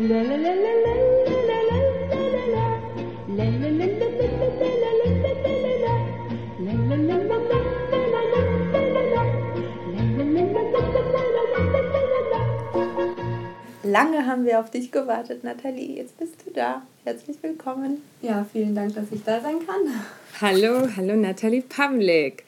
Lange haben wir auf dich gewartet, Nathalie. Jetzt bist du da. Herzlich willkommen. Ja, vielen Dank, dass ich da sein kann. Hallo, hallo Nathalie Pavlik.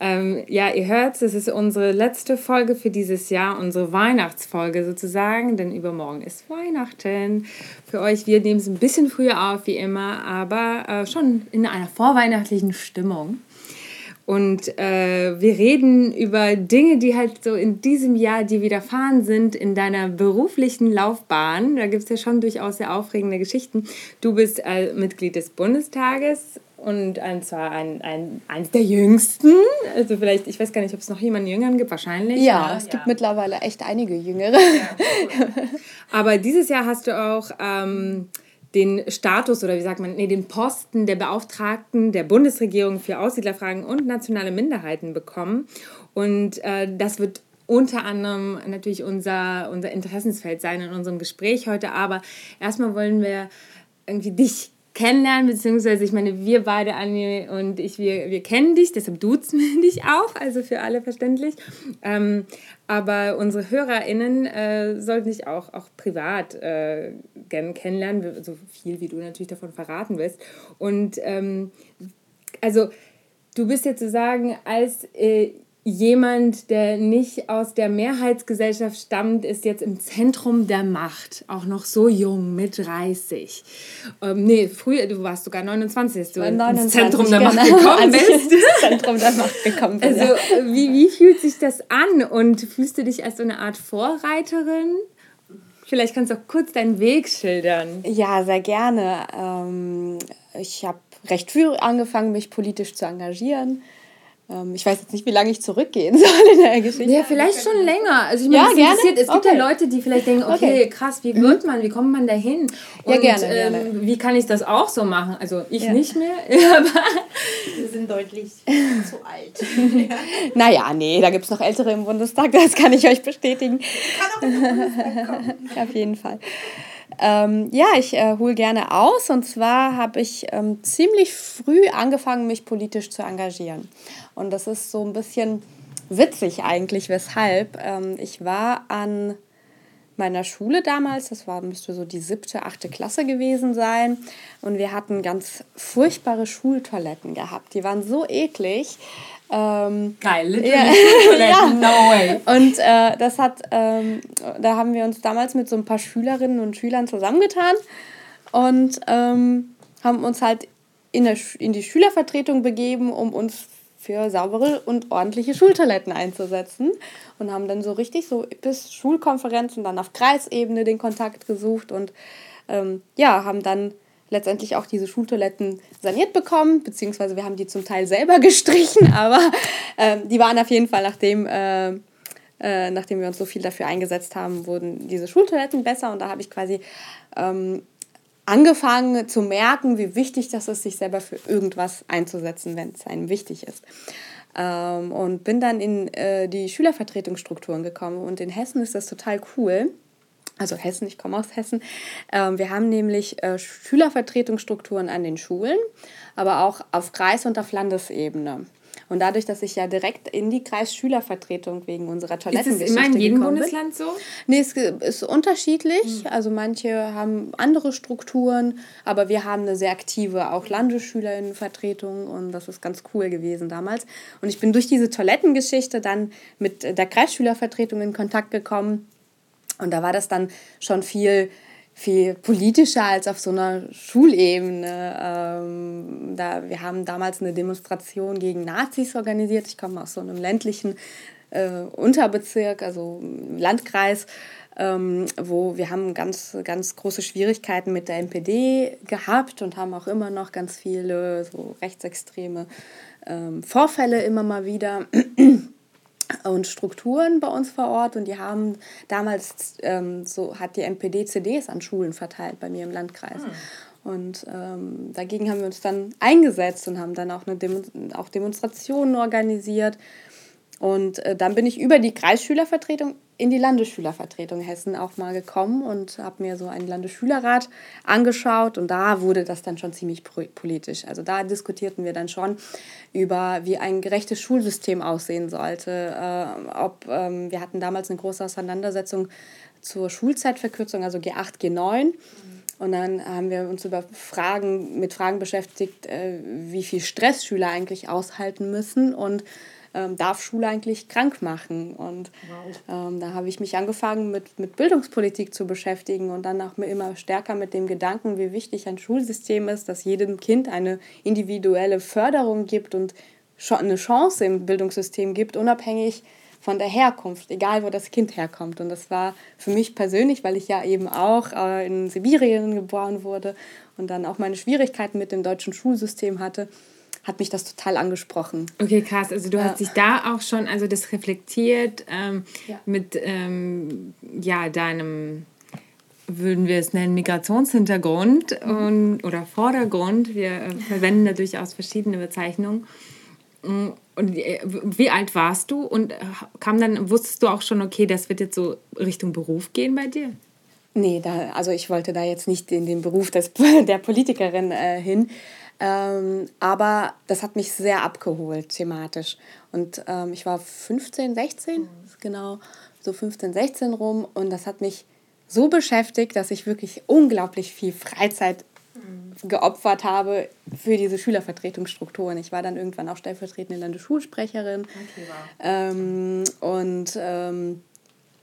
Ähm, ja, ihr hört, es ist unsere letzte Folge für dieses Jahr, unsere Weihnachtsfolge sozusagen, denn übermorgen ist Weihnachten. Für euch, wir nehmen es ein bisschen früher auf wie immer, aber äh, schon in einer vorweihnachtlichen Stimmung. Und äh, wir reden über Dinge, die halt so in diesem Jahr dir widerfahren sind in deiner beruflichen Laufbahn. Da gibt es ja schon durchaus sehr aufregende Geschichten. Du bist äh, Mitglied des Bundestages und ein, zwar ein, ein, eins der jüngsten. Also vielleicht, ich weiß gar nicht, ob es noch jemanden Jüngeren gibt, wahrscheinlich. Ja, ja. es gibt ja. mittlerweile echt einige Jüngere. Ja, cool. Aber dieses Jahr hast du auch... Ähm, den Status oder wie sagt man, nee, den Posten der Beauftragten der Bundesregierung für Aussiedlerfragen und nationale Minderheiten bekommen. Und äh, das wird unter anderem natürlich unser, unser Interessensfeld sein in unserem Gespräch heute. Aber erstmal wollen wir irgendwie dich kennenlernen, beziehungsweise ich meine, wir beide, Anni und ich, wir, wir kennen dich, deshalb duzen wir dich auch, also für alle verständlich. Ähm, aber unsere HörerInnen äh, sollten dich auch, auch privat äh, gerne kennenlernen, so viel wie du natürlich davon verraten wirst. Und ähm, also du bist jetzt sozusagen als äh, jemand, der nicht aus der Mehrheitsgesellschaft stammt, ist jetzt im Zentrum der Macht. Auch noch so jung, mit 30. Ähm, nee, früher, du warst sogar 29, als du 29, ins Zentrum der genau, Macht gekommen bist. Zentrum der Macht gekommen bin. Also, wie, wie fühlt sich das an? Und fühlst du dich als so eine Art Vorreiterin? Vielleicht kannst du auch kurz deinen Weg schildern. Ja, sehr gerne. Ähm, ich habe recht früh angefangen, mich politisch zu engagieren ich weiß jetzt nicht, wie lange ich zurückgehen soll in der Geschichte. Ja, vielleicht schon länger. Also ich meine, ja, gerne? es gibt okay. ja Leute, die vielleicht denken, okay, okay. krass, wie wird man, wie kommt man da hin? Und, ja, gerne, ähm, gerne. Wie kann ich das auch so machen? Also ich ja. nicht mehr, aber... Wir sind deutlich zu alt. ja. Naja, nee, da gibt es noch Ältere im Bundestag, das kann ich euch bestätigen. Kann auch. Auf jeden Fall. Ähm, ja, ich äh, hole gerne aus. Und zwar habe ich ähm, ziemlich früh angefangen, mich politisch zu engagieren. Und das ist so ein bisschen witzig eigentlich, weshalb. Ähm, ich war an meiner Schule damals, das war, müsste so die siebte, achte Klasse gewesen sein. Und wir hatten ganz furchtbare Schultoiletten gehabt. Die waren so eklig. Ähm, Geil, literally ja. ja. no way. Und äh, das hat, ähm, da haben wir uns damals mit so ein paar Schülerinnen und Schülern zusammengetan und ähm, haben uns halt in, der, in die Schülervertretung begeben, um uns für saubere und ordentliche Schultoiletten einzusetzen und haben dann so richtig so bis Schulkonferenzen dann auf Kreisebene den Kontakt gesucht und ähm, ja, haben dann letztendlich auch diese Schultoiletten saniert bekommen, beziehungsweise wir haben die zum Teil selber gestrichen, aber ähm, die waren auf jeden Fall, nachdem, äh, äh, nachdem wir uns so viel dafür eingesetzt haben, wurden diese Schultoiletten besser und da habe ich quasi ähm, angefangen zu merken, wie wichtig das ist, sich selber für irgendwas einzusetzen, wenn es einem wichtig ist. Ähm, und bin dann in äh, die Schülervertretungsstrukturen gekommen. Und in Hessen ist das total cool. Also Hessen, ich komme aus Hessen. Ähm, wir haben nämlich äh, Schülervertretungsstrukturen an den Schulen, aber auch auf Kreis- und auf Landesebene. Und dadurch, dass ich ja direkt in die Kreisschülervertretung wegen unserer Toilettengeschichte Ist es immer in jedem Bundesland so? Nee, es ist unterschiedlich. Mhm. Also manche haben andere Strukturen, aber wir haben eine sehr aktive auch Landesschülerinnenvertretung und das ist ganz cool gewesen damals. Und ich bin durch diese Toilettengeschichte dann mit der Kreisschülervertretung in Kontakt gekommen und da war das dann schon viel viel politischer als auf so einer Schulebene. Ähm, da, wir haben damals eine Demonstration gegen Nazis organisiert. Ich komme aus so einem ländlichen äh, Unterbezirk, also Landkreis, ähm, wo wir haben ganz, ganz große Schwierigkeiten mit der NPD gehabt und haben auch immer noch ganz viele so rechtsextreme ähm, Vorfälle immer mal wieder und Strukturen bei uns vor Ort und die haben damals ähm, so hat die NPD CDs an Schulen verteilt bei mir im Landkreis. Mhm. Und ähm, dagegen haben wir uns dann eingesetzt und haben dann auch, eine Demo auch Demonstrationen organisiert. Und äh, dann bin ich über die Kreisschülervertretung in die Landesschülervertretung Hessen auch mal gekommen und habe mir so einen Landesschülerrat angeschaut und da wurde das dann schon ziemlich politisch. Also da diskutierten wir dann schon über, wie ein gerechtes Schulsystem aussehen sollte. Äh, ob ähm, wir hatten damals eine große Auseinandersetzung zur Schulzeitverkürzung, also G8, G9. Mhm. Und dann haben wir uns über Fragen, mit Fragen beschäftigt, äh, wie viel Stress Schüler eigentlich aushalten müssen und ähm, darf Schule eigentlich krank machen? Und wow. ähm, da habe ich mich angefangen, mit, mit Bildungspolitik zu beschäftigen und dann auch immer stärker mit dem Gedanken, wie wichtig ein Schulsystem ist, dass jedem Kind eine individuelle Förderung gibt und eine Chance im Bildungssystem gibt, unabhängig von der Herkunft, egal wo das Kind herkommt. Und das war für mich persönlich, weil ich ja eben auch äh, in Sibirien geboren wurde und dann auch meine Schwierigkeiten mit dem deutschen Schulsystem hatte, hat mich das total angesprochen. Okay, krass. Also du ja. hast dich da auch schon, also das reflektiert ähm, ja. mit ähm, ja, deinem, würden wir es nennen, Migrationshintergrund mhm. und, oder Vordergrund. Wir äh, verwenden da durchaus verschiedene Bezeichnungen. Mm, und äh, wie alt warst du und äh, kam dann, wusstest du auch schon, okay, das wird jetzt so Richtung Beruf gehen bei dir? Nee, da, also ich wollte da jetzt nicht in den Beruf des, der Politikerin äh, hin. Ähm, aber das hat mich sehr abgeholt thematisch. Und ähm, ich war 15, 16, mhm. genau, so 15, 16 rum. Und das hat mich so beschäftigt, dass ich wirklich unglaublich viel Freizeit mhm. geopfert habe für diese Schülervertretungsstrukturen. Ich war dann irgendwann auch stellvertretende Landesschulsprecherin. Okay, wow. ähm, und ähm,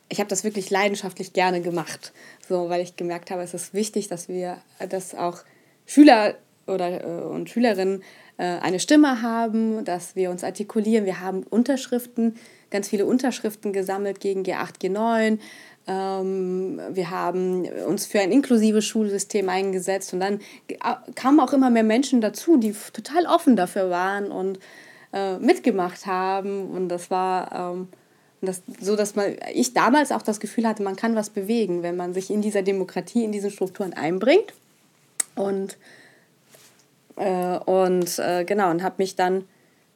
ich habe das wirklich leidenschaftlich gerne gemacht, so, weil ich gemerkt habe, es ist wichtig, dass wir das auch Schüler oder äh, und Schülerinnen äh, eine Stimme haben, dass wir uns artikulieren. Wir haben Unterschriften, ganz viele Unterschriften gesammelt gegen G8, G9. Ähm, wir haben uns für ein inklusives Schulsystem eingesetzt und dann kamen auch immer mehr Menschen dazu, die total offen dafür waren und äh, mitgemacht haben. Und das war ähm, das, so, dass man, ich damals auch das Gefühl hatte, man kann was bewegen, wenn man sich in dieser Demokratie, in diesen Strukturen einbringt. Und äh, und äh, genau, und habe mich dann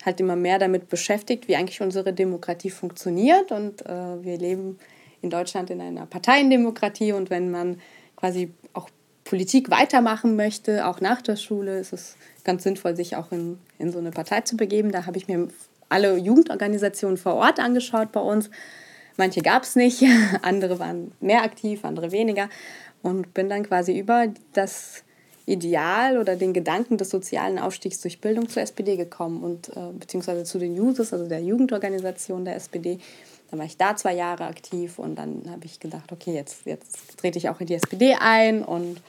halt immer mehr damit beschäftigt, wie eigentlich unsere Demokratie funktioniert. Und äh, wir leben in Deutschland in einer Parteiendemokratie und wenn man quasi auch Politik weitermachen möchte, auch nach der Schule, ist es ganz sinnvoll, sich auch in, in so eine Partei zu begeben. Da habe ich mir alle Jugendorganisationen vor Ort angeschaut bei uns. Manche gab es nicht, andere waren mehr aktiv, andere weniger. Und bin dann quasi über das Ideal oder den Gedanken des sozialen Aufstiegs durch Bildung zur SPD gekommen und äh, beziehungsweise zu den Jusos, also der Jugendorganisation der SPD. Dann war ich da zwei Jahre aktiv und dann habe ich gedacht, okay, jetzt, jetzt trete ich auch in die SPD ein und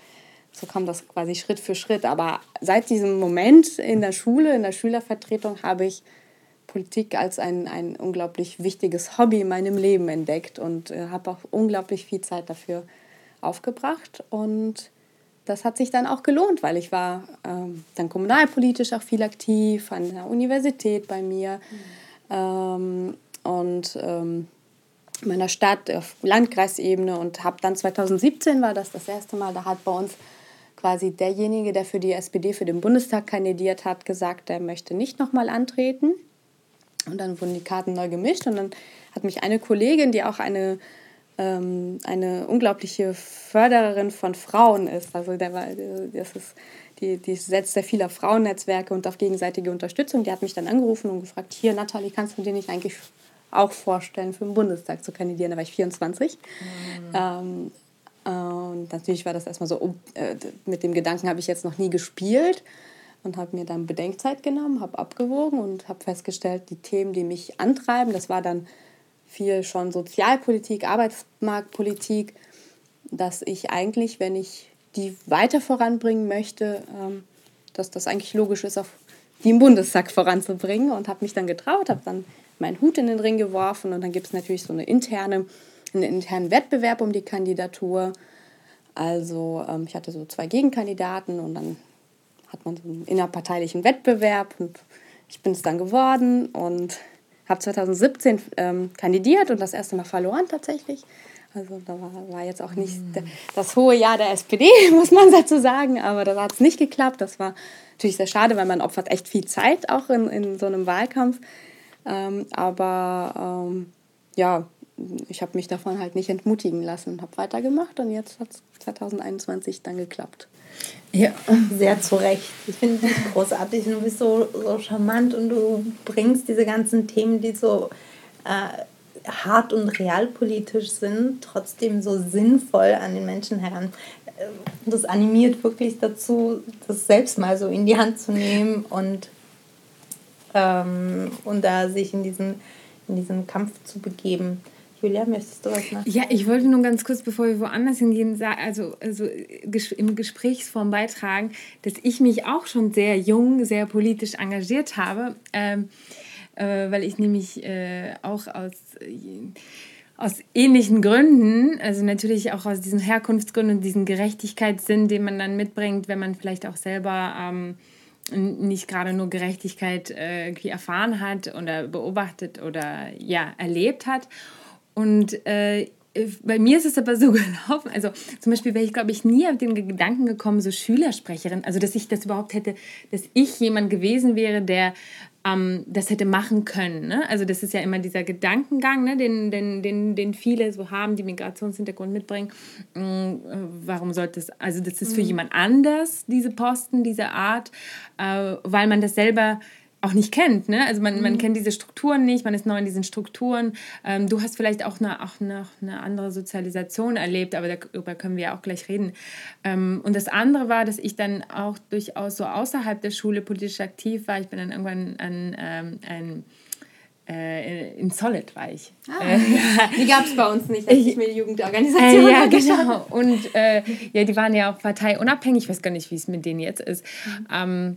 so kam das quasi Schritt für Schritt. Aber seit diesem Moment in der Schule, in der Schülervertretung, habe ich Politik als ein, ein unglaublich wichtiges Hobby in meinem Leben entdeckt und äh, habe auch unglaublich viel Zeit dafür aufgebracht. Und das hat sich dann auch gelohnt, weil ich war ähm, dann kommunalpolitisch auch viel aktiv, an der Universität bei mir mhm. ähm, und ähm, meiner Stadt auf Landkreisebene und habe dann 2017 war das das erste Mal, da hat bei uns quasi derjenige, der für die SPD für den Bundestag kandidiert hat, gesagt, er möchte nicht nochmal antreten. Und dann wurden die Karten neu gemischt und dann hat mich eine Kollegin, die auch eine ähm, eine unglaubliche Fördererin von Frauen ist. Also der war, das ist, die, die setzt sehr viele Frauennetzwerke und auf gegenseitige Unterstützung. Die hat mich dann angerufen und gefragt, hier Nathalie, kannst du dir nicht eigentlich auch vorstellen, für den Bundestag zu kandidieren? Da war ich 24. Mhm. Ähm, und natürlich war das erstmal so, oh, äh, mit dem Gedanken habe ich jetzt noch nie gespielt und habe mir dann Bedenkzeit genommen, habe abgewogen und habe festgestellt, die Themen, die mich antreiben, das war dann viel schon Sozialpolitik, Arbeitsmarktpolitik, dass ich eigentlich, wenn ich die weiter voranbringen möchte, ähm, dass das eigentlich logisch ist, auch die im Bundestag voranzubringen und habe mich dann getraut, habe dann meinen Hut in den Ring geworfen und dann gibt es natürlich so eine interne, einen internen Wettbewerb um die Kandidatur. Also ähm, ich hatte so zwei Gegenkandidaten und dann hat man so einen innerparteilichen Wettbewerb und ich bin es dann geworden und habe 2017 ähm, kandidiert und das erste Mal verloren tatsächlich. Also da war, war jetzt auch nicht mm. das hohe Jahr der SPD, muss man dazu sagen, aber da hat es nicht geklappt. Das war natürlich sehr schade, weil man opfert echt viel Zeit auch in, in so einem Wahlkampf. Ähm, aber ähm, ja, ich habe mich davon halt nicht entmutigen lassen, habe weitergemacht und jetzt hat es 2021 dann geklappt. Ja, sehr zu Recht. Ich finde dich großartig und du bist so, so charmant und du bringst diese ganzen Themen, die so äh, hart und realpolitisch sind, trotzdem so sinnvoll an den Menschen heran. Äh, das animiert wirklich dazu, das selbst mal so in die Hand zu nehmen und, ähm, und da sich in diesen, in diesen Kampf zu begeben. Julia, möchtest du was machen? Ja, ich wollte nur ganz kurz, bevor wir woanders hingehen, also, also im Gesprächsform beitragen, dass ich mich auch schon sehr jung, sehr politisch engagiert habe, ähm, äh, weil ich nämlich äh, auch aus, äh, aus ähnlichen Gründen, also natürlich auch aus diesen Herkunftsgründen und diesen Gerechtigkeitssinn, den man dann mitbringt, wenn man vielleicht auch selber... Ähm, nicht gerade nur Gerechtigkeit äh, erfahren hat oder beobachtet oder ja erlebt hat und äh, bei mir ist es aber so gelaufen, also zum Beispiel wäre ich, glaube ich, nie auf den Gedanken gekommen, so Schülersprecherin, also dass ich das überhaupt hätte, dass ich jemand gewesen wäre, der ähm, das hätte machen können. Ne? Also das ist ja immer dieser Gedankengang, ne? den, den, den, den viele so haben, die Migrationshintergrund mitbringen. Ähm, warum sollte es, also das ist für mhm. jemand anders, diese Posten, diese Art, äh, weil man das selber auch nicht kennt. Ne? Also man, mhm. man kennt diese Strukturen nicht, man ist neu in diesen Strukturen. Ähm, du hast vielleicht auch eine, auch eine, eine andere Sozialisation erlebt, aber darüber können wir ja auch gleich reden. Ähm, und das andere war, dass ich dann auch durchaus so außerhalb der Schule politisch aktiv war. Ich bin dann irgendwann an ähm, ein äh, in Solid war ich. Ah, äh, die gab es bei uns nicht, als ich mir die Jugendorganisation äh, Ja, genau. Und äh, ja, die waren ja auch parteiunabhängig. Ich weiß gar nicht, wie es mit denen jetzt ist. Mhm. Ähm,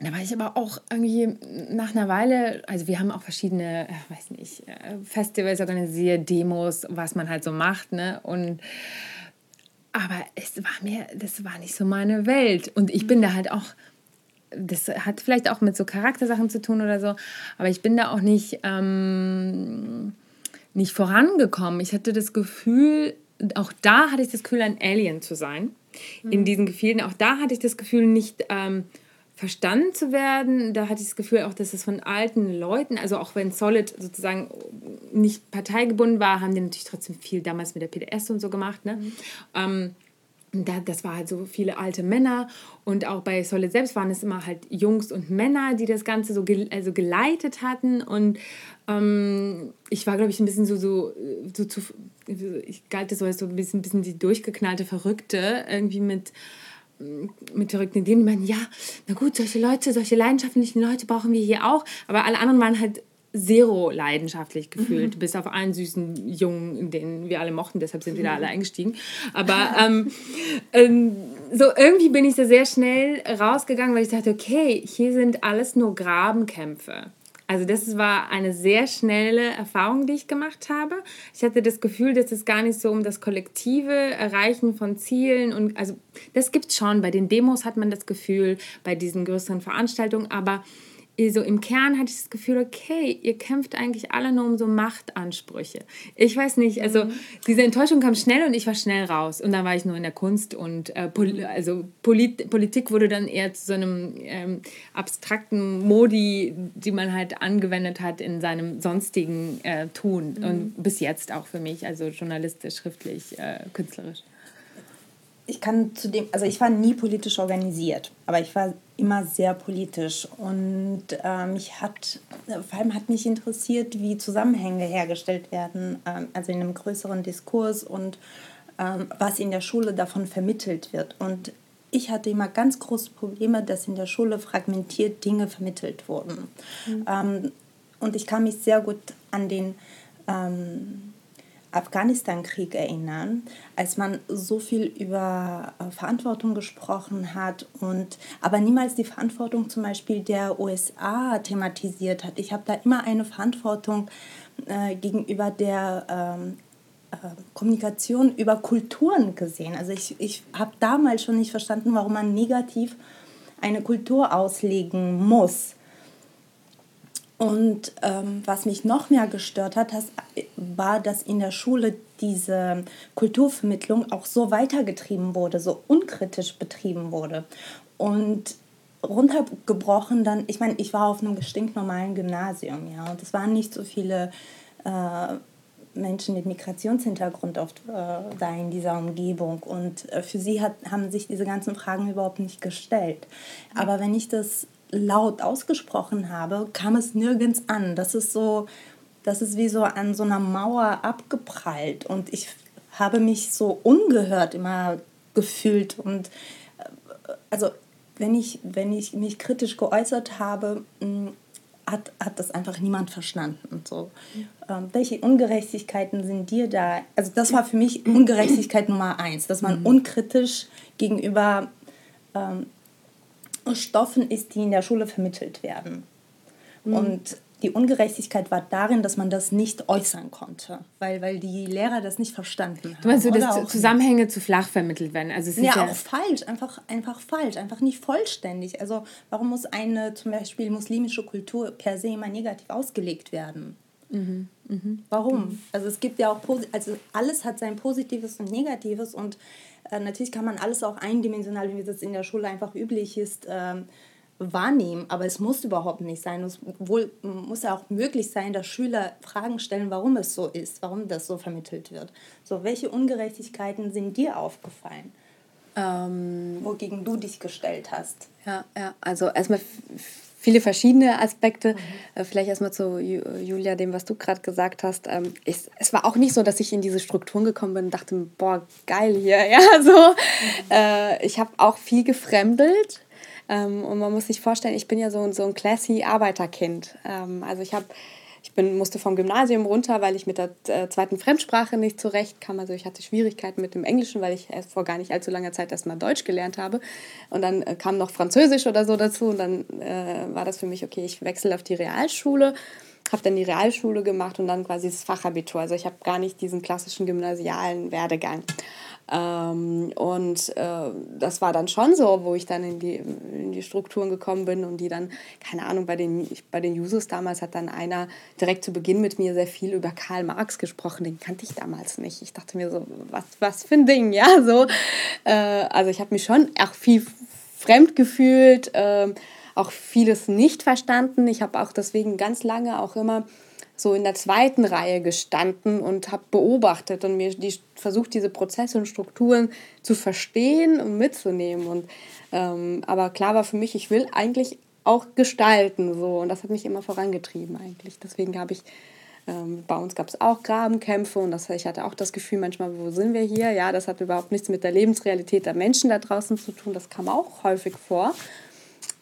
da war ich aber auch irgendwie nach einer Weile, also wir haben auch verschiedene, äh, weiß nicht, äh, Festivals organisiert, Demos, was man halt so macht, ne? Und aber es war mir, das war nicht so meine Welt. Und ich bin da halt auch, das hat vielleicht auch mit so Charaktersachen zu tun oder so, aber ich bin da auch nicht, ähm, nicht vorangekommen. Ich hatte das Gefühl, auch da hatte ich das Gefühl, ein Alien zu sein. Mhm. In diesen Gefühlen, auch da hatte ich das Gefühl, nicht. Ähm, verstanden zu werden. Da hatte ich das Gefühl auch, dass es von alten Leuten, also auch wenn Solid sozusagen nicht parteigebunden war, haben die natürlich trotzdem viel damals mit der PDS und so gemacht. Ne? Mhm. Ähm, da, das war halt so viele alte Männer und auch bei Solid selbst waren es immer halt Jungs und Männer, die das Ganze so ge also geleitet hatten und ähm, ich war, glaube ich, ein bisschen so, so, so zu, ich galt so als so ein bisschen, ein bisschen die durchgeknallte Verrückte, irgendwie mit mit verrückten Ideen, die meinen, ja, na gut, solche Leute, solche leidenschaftlichen Leute brauchen wir hier auch. Aber alle anderen waren halt zero leidenschaftlich gefühlt, mhm. bis auf einen süßen Jungen, den wir alle mochten, deshalb sind wir da alle eingestiegen. Aber ähm, ähm, so irgendwie bin ich da sehr schnell rausgegangen, weil ich dachte, okay, hier sind alles nur Grabenkämpfe. Also das war eine sehr schnelle Erfahrung, die ich gemacht habe. Ich hatte das Gefühl, dass es gar nicht so um das kollektive Erreichen von Zielen und also das gibt es schon. Bei den Demos hat man das Gefühl, bei diesen größeren Veranstaltungen, aber so im Kern hatte ich das Gefühl, okay, ihr kämpft eigentlich alle nur um so Machtansprüche. Ich weiß nicht, also mhm. diese Enttäuschung kam schnell und ich war schnell raus. Und dann war ich nur in der Kunst und äh, Pol also Polit Politik wurde dann eher zu so einem ähm, abstrakten Modi, die man halt angewendet hat in seinem sonstigen äh, Tun. Mhm. Und bis jetzt auch für mich, also journalistisch, schriftlich, äh, künstlerisch ich kann zu dem, also ich war nie politisch organisiert, aber ich war immer sehr politisch und äh, mich hat, vor allem hat mich interessiert, wie Zusammenhänge hergestellt werden, äh, also in einem größeren Diskurs und äh, was in der Schule davon vermittelt wird. Und ich hatte immer ganz große Probleme, dass in der Schule fragmentiert Dinge vermittelt wurden. Mhm. Ähm, und ich kann mich sehr gut an den ähm, Afghanistan-Krieg erinnern, als man so viel über äh, Verantwortung gesprochen hat und aber niemals die Verantwortung zum Beispiel der USA thematisiert hat. Ich habe da immer eine Verantwortung äh, gegenüber der ähm, äh, Kommunikation über Kulturen gesehen. Also ich, ich habe damals schon nicht verstanden, warum man negativ eine Kultur auslegen muss. Und ähm, was mich noch mehr gestört hat, das war, dass in der Schule diese Kulturvermittlung auch so weitergetrieben wurde, so unkritisch betrieben wurde. Und runtergebrochen dann, ich meine, ich war auf einem stinknormalen Gymnasium, ja, und es waren nicht so viele äh, Menschen mit Migrationshintergrund oft äh, da in dieser Umgebung. Und äh, für sie hat, haben sich diese ganzen Fragen überhaupt nicht gestellt. Aber wenn ich das laut ausgesprochen habe, kam es nirgends an. Das ist so, das ist wie so an so einer Mauer abgeprallt. Und ich habe mich so ungehört immer gefühlt. Und äh, also wenn ich, wenn ich mich kritisch geäußert habe, hm, hat, hat das einfach niemand verstanden. So. Ähm, welche Ungerechtigkeiten sind dir da? Also das war für mich Ungerechtigkeit Nummer eins, dass man mhm. unkritisch gegenüber ähm, Stoffen ist, die in der Schule vermittelt werden. Mhm. Und die Ungerechtigkeit war darin, dass man das nicht äußern konnte, weil, weil die Lehrer das nicht verstanden haben. Du meinst, so, dass Zusammenhänge nicht. zu flach vermittelt werden? Also es ist ja, ja, auch falsch, einfach, einfach falsch, einfach nicht vollständig. Also warum muss eine zum Beispiel muslimische Kultur per se immer negativ ausgelegt werden? Mhm. Mhm. Warum? Mhm. Also es gibt ja auch, also alles hat sein Positives und Negatives und äh, natürlich kann man alles auch eindimensional, wie das in der Schule einfach üblich ist, ähm, wahrnehmen, aber es muss überhaupt nicht sein. Es wohl, muss ja auch möglich sein, dass Schüler Fragen stellen, warum es so ist, warum das so vermittelt wird. So, welche Ungerechtigkeiten sind dir aufgefallen? Ähm, wogegen du dich gestellt hast? Ja, ja. also erstmal viele verschiedene Aspekte. Mhm. Äh, vielleicht erstmal zu Julia, dem, was du gerade gesagt hast. Ähm, ich, es war auch nicht so, dass ich in diese Strukturen gekommen bin und dachte, boah, geil hier. Ja, so. Mhm. Äh, ich habe auch viel gefremdelt ähm, und man muss sich vorstellen, ich bin ja so, so ein classy Arbeiterkind. Ähm, also ich habe bin, musste vom Gymnasium runter, weil ich mit der äh, zweiten Fremdsprache nicht zurechtkam. Also ich hatte Schwierigkeiten mit dem Englischen, weil ich erst vor gar nicht allzu langer Zeit erstmal Deutsch gelernt habe. Und dann äh, kam noch Französisch oder so dazu. Und dann äh, war das für mich, okay, ich wechsle auf die Realschule. Habe dann die Realschule gemacht und dann quasi das Fachabitur. Also ich habe gar nicht diesen klassischen gymnasialen Werdegang. Ähm, und äh, das war dann schon so, wo ich dann in die, in die Strukturen gekommen bin und die dann, keine Ahnung, bei den, bei den Jusos damals hat dann einer direkt zu Beginn mit mir sehr viel über Karl Marx gesprochen, den kannte ich damals nicht. Ich dachte mir so, was, was für ein Ding, ja, so. Äh, also ich habe mich schon auch viel fremd gefühlt, äh, auch vieles nicht verstanden. Ich habe auch deswegen ganz lange auch immer so in der zweiten Reihe gestanden und habe beobachtet und mir die, versucht, diese Prozesse und Strukturen zu verstehen und mitzunehmen. Und, ähm, aber klar war für mich, ich will eigentlich auch gestalten so und das hat mich immer vorangetrieben eigentlich. Deswegen habe ich ähm, bei uns gab es auch Grabenkämpfe und das, ich hatte auch das Gefühl manchmal, wo sind wir hier? Ja, das hat überhaupt nichts mit der Lebensrealität der Menschen da draußen zu tun. Das kam auch häufig vor.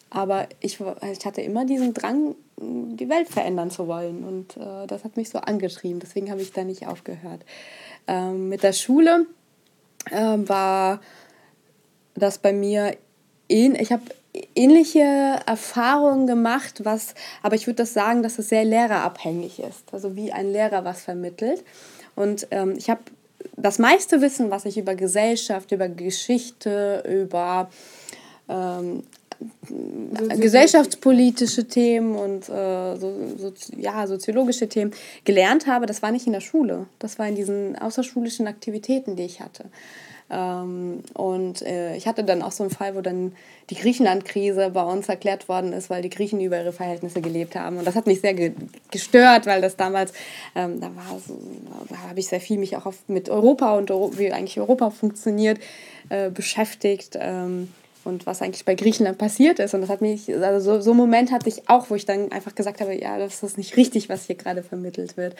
Aber ich, ich hatte immer diesen Drang, die Welt verändern zu wollen. Und äh, das hat mich so angetrieben. Deswegen habe ich da nicht aufgehört. Ähm, mit der Schule äh, war das bei mir, ähn ich habe ähnliche Erfahrungen gemacht, was, aber ich würde das sagen, dass es sehr lehrerabhängig ist. Also wie ein Lehrer was vermittelt. Und ähm, ich habe das meiste Wissen, was ich über Gesellschaft, über Geschichte, über ähm, gesellschaftspolitische Themen und äh, so, so, ja, soziologische Themen gelernt habe, das war nicht in der Schule. Das war in diesen außerschulischen Aktivitäten, die ich hatte. Ähm, und äh, ich hatte dann auch so einen Fall, wo dann die Griechenland-Krise bei uns erklärt worden ist, weil die Griechen über ihre Verhältnisse gelebt haben. Und das hat mich sehr ge gestört, weil das damals, ähm, da war so, da habe ich sehr viel mich auch auf, mit Europa und Euro wie eigentlich Europa funktioniert äh, beschäftigt. Ähm, und was eigentlich bei Griechenland passiert ist. Und das hat mich, also so, so einen Moment hatte ich auch, wo ich dann einfach gesagt habe, ja, das ist nicht richtig, was hier gerade vermittelt wird.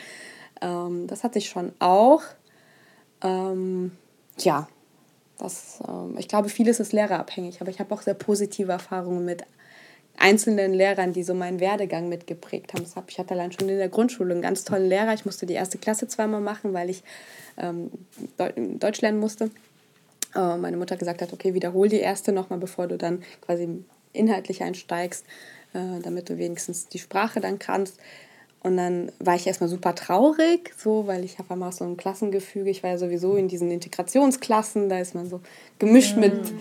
Ähm, das hatte ich schon auch. Ähm, ja, das, ähm, ich glaube, vieles ist lehrerabhängig, aber ich habe auch sehr positive Erfahrungen mit einzelnen Lehrern, die so meinen Werdegang mitgeprägt haben. Hab, ich hatte allein schon in der Grundschule einen ganz tollen Lehrer. Ich musste die erste Klasse zweimal machen, weil ich ähm, Deutsch lernen musste äh, meine Mutter gesagt hat, okay, wiederhol die erste nochmal, bevor du dann quasi inhaltlich einsteigst, äh, damit du wenigstens die Sprache dann kannst. Und dann war ich erstmal super traurig, so, weil ich habe einmal so ein Klassengefüge. Ich war ja sowieso in diesen Integrationsklassen, da ist man so gemischt mhm. mit,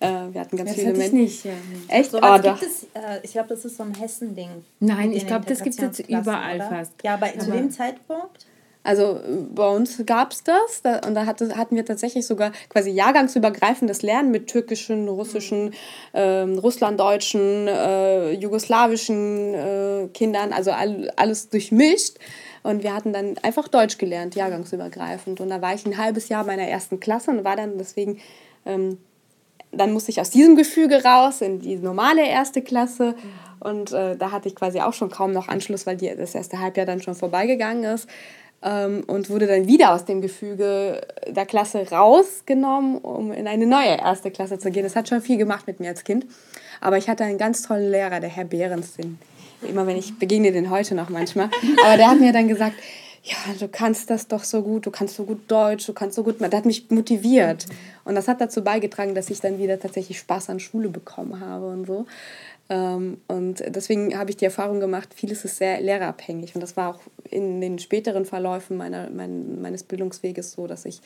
äh, wir hatten ganz das viele Menschen. Ich nicht, ja. Echt? So oh, gibt es, äh, ich glaube, das ist so ein Hessen-Ding. Nein, ich glaube, das gibt es jetzt überall oder? fast. Ja, aber, aber zu dem Zeitpunkt also bei uns gab es das da, und da hatte, hatten wir tatsächlich sogar quasi jahrgangsübergreifendes Lernen mit türkischen, russischen, äh, russlanddeutschen, äh, jugoslawischen äh, Kindern, also all, alles durchmischt. Und wir hatten dann einfach Deutsch gelernt, jahrgangsübergreifend. Und da war ich ein halbes Jahr meiner ersten Klasse und war dann deswegen, ähm, dann musste ich aus diesem Gefüge raus in die normale erste Klasse. Und äh, da hatte ich quasi auch schon kaum noch Anschluss, weil die, das erste Halbjahr dann schon vorbeigegangen ist. Ähm, und wurde dann wieder aus dem Gefüge der Klasse rausgenommen, um in eine neue erste Klasse zu gehen. Das hat schon viel gemacht mit mir als Kind. Aber ich hatte einen ganz tollen Lehrer, der Herr Behrens, den immer wenn ich begegne den heute noch manchmal. Aber der hat mir dann gesagt, ja, du kannst das doch so gut, du kannst so gut Deutsch, du kannst so gut, der hat mich motiviert. Und das hat dazu beigetragen, dass ich dann wieder tatsächlich Spaß an Schule bekommen habe und so. Ähm, und deswegen habe ich die Erfahrung gemacht, vieles ist sehr lehrerabhängig. Und das war auch in den späteren Verläufen meiner, mein, meines Bildungsweges so, dass ich,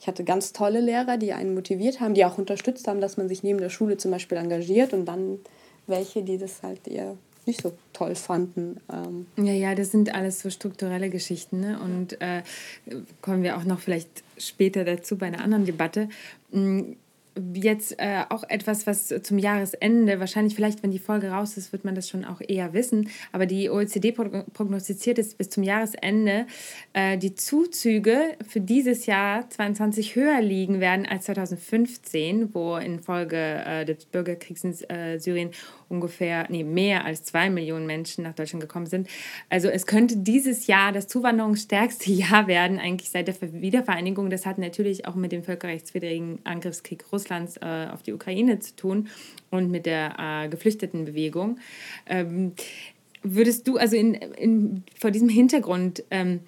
ich hatte ganz tolle Lehrer, die einen motiviert haben, die auch unterstützt haben, dass man sich neben der Schule zum Beispiel engagiert und dann welche, die das halt eher nicht so toll fanden. Ähm. Ja, ja, das sind alles so strukturelle Geschichten. Ne? Und äh, kommen wir auch noch vielleicht später dazu bei einer anderen Debatte. Jetzt äh, auch etwas, was zum Jahresende, wahrscheinlich vielleicht, wenn die Folge raus ist, wird man das schon auch eher wissen, aber die OECD prognostiziert ist bis zum Jahresende äh, die Zuzüge für dieses Jahr 22 höher liegen werden als 2015, wo infolge äh, des Bürgerkriegs in äh, Syrien ungefähr, nee, mehr als zwei Millionen Menschen nach Deutschland gekommen sind. Also es könnte dieses Jahr das zuwanderungsstärkste Jahr werden, eigentlich seit der Wiedervereinigung. Das hat natürlich auch mit dem völkerrechtswidrigen Angriffskrieg Russlands äh, auf die Ukraine zu tun und mit der äh, Geflüchtetenbewegung. Ähm, würdest du, also in, in, vor diesem Hintergrund, ähm,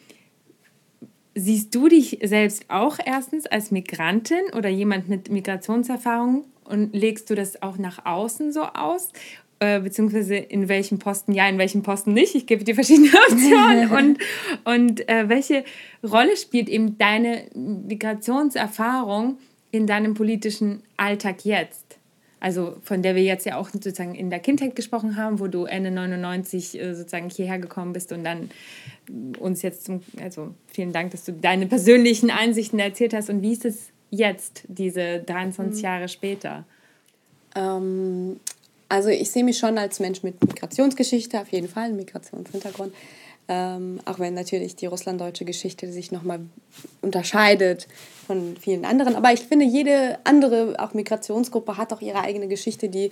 siehst du dich selbst auch erstens als Migrantin oder jemand mit Migrationserfahrung und legst du das auch nach außen so aus? Äh, beziehungsweise in welchem Posten ja, in welchem Posten nicht. Ich gebe dir verschiedene Optionen. und und äh, welche Rolle spielt eben deine Migrationserfahrung in deinem politischen Alltag jetzt? Also von der wir jetzt ja auch sozusagen in der Kindheit gesprochen haben, wo du Ende 99 äh, sozusagen hierher gekommen bist und dann uns jetzt zum, also vielen Dank, dass du deine persönlichen Einsichten erzählt hast. Und wie ist es jetzt, diese 23 mhm. Jahre später? Ähm, also ich sehe mich schon als Mensch mit Migrationsgeschichte, auf jeden Fall, Migrationshintergrund. Ähm, auch wenn natürlich die russlanddeutsche Geschichte sich nochmal unterscheidet von vielen anderen. Aber ich finde, jede andere, auch Migrationsgruppe, hat auch ihre eigene Geschichte, die,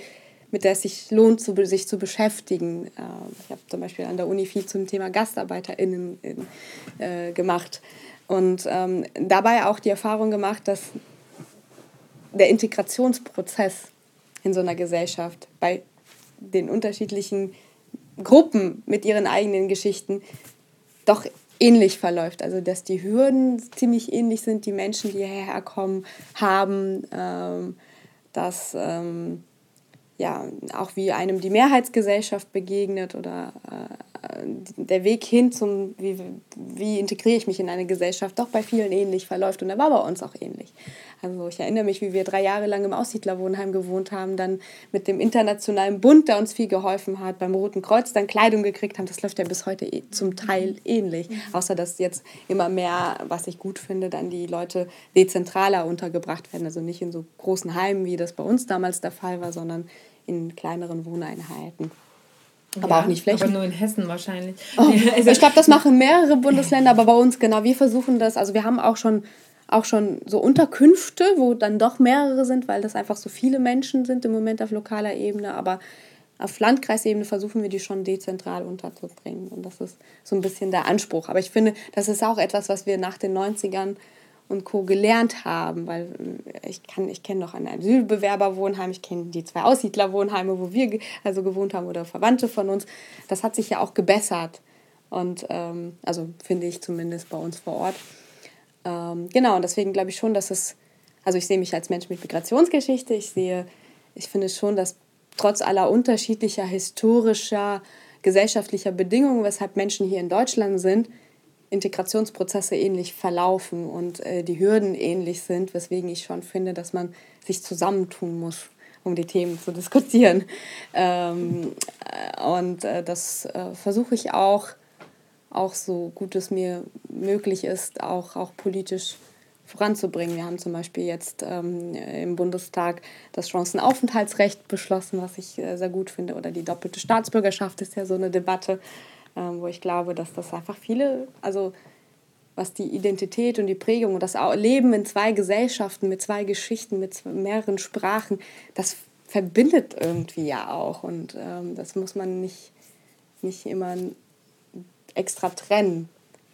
mit der es sich lohnt, zu, sich zu beschäftigen. Ähm, ich habe zum Beispiel an der Uni viel zum Thema GastarbeiterInnen in, äh, gemacht. Und ähm, dabei auch die Erfahrung gemacht, dass der Integrationsprozess in so einer Gesellschaft bei den unterschiedlichen Gruppen mit ihren eigenen Geschichten doch ähnlich verläuft. Also dass die Hürden ziemlich ähnlich sind, die Menschen, die hierher kommen, haben, ähm, dass ähm, ja auch wie einem die Mehrheitsgesellschaft begegnet oder äh, der Weg hin zum, wie, wie integriere ich mich in eine Gesellschaft, doch bei vielen ähnlich verläuft. Und er war bei uns auch ähnlich. Also ich erinnere mich, wie wir drei Jahre lang im Aussiedlerwohnheim gewohnt haben, dann mit dem Internationalen Bund, der uns viel geholfen hat, beim Roten Kreuz dann Kleidung gekriegt haben. Das läuft ja bis heute zum Teil ähnlich. Mhm. Außer dass jetzt immer mehr, was ich gut finde, dann die Leute dezentraler untergebracht werden. Also nicht in so großen Heimen, wie das bei uns damals der Fall war, sondern in kleineren Wohneinheiten. Aber ja, auch nicht Flächen. Aber nur in Hessen wahrscheinlich. Oh, also ich glaube, das machen mehrere Bundesländer, aber bei uns genau. Wir versuchen das. Also wir haben auch schon, auch schon so Unterkünfte, wo dann doch mehrere sind, weil das einfach so viele Menschen sind im Moment auf lokaler Ebene. Aber auf Landkreisebene versuchen wir die schon dezentral unterzubringen. Und das ist so ein bisschen der Anspruch. Aber ich finde, das ist auch etwas, was wir nach den 90ern und Co. gelernt haben, weil äh, ich ich kenne noch ein Asylbewerberwohnheim, ich kenne die zwei Aussiedlerwohnheime, wo wir also gewohnt haben oder Verwandte von uns. Das hat sich ja auch gebessert und ähm, also finde ich zumindest bei uns vor Ort. Ähm, genau und deswegen glaube ich schon, dass es, also ich sehe mich als Mensch mit Migrationsgeschichte, ich sehe, ich finde schon, dass trotz aller unterschiedlicher historischer gesellschaftlicher Bedingungen, weshalb Menschen hier in Deutschland sind, Integrationsprozesse ähnlich verlaufen und äh, die Hürden ähnlich sind, weswegen ich schon finde, dass man sich zusammentun muss, um die Themen zu diskutieren. Ähm, äh, und äh, das äh, versuche ich auch, auch so gut es mir möglich ist, auch, auch politisch voranzubringen. Wir haben zum Beispiel jetzt ähm, im Bundestag das Chancenaufenthaltsrecht beschlossen, was ich äh, sehr gut finde, oder die doppelte Staatsbürgerschaft ist ja so eine Debatte ähm, wo ich glaube, dass das einfach viele, also was die Identität und die Prägung und das Leben in zwei Gesellschaften mit zwei Geschichten, mit mehreren Sprachen, das verbindet irgendwie ja auch. Und ähm, das muss man nicht, nicht immer extra trennen,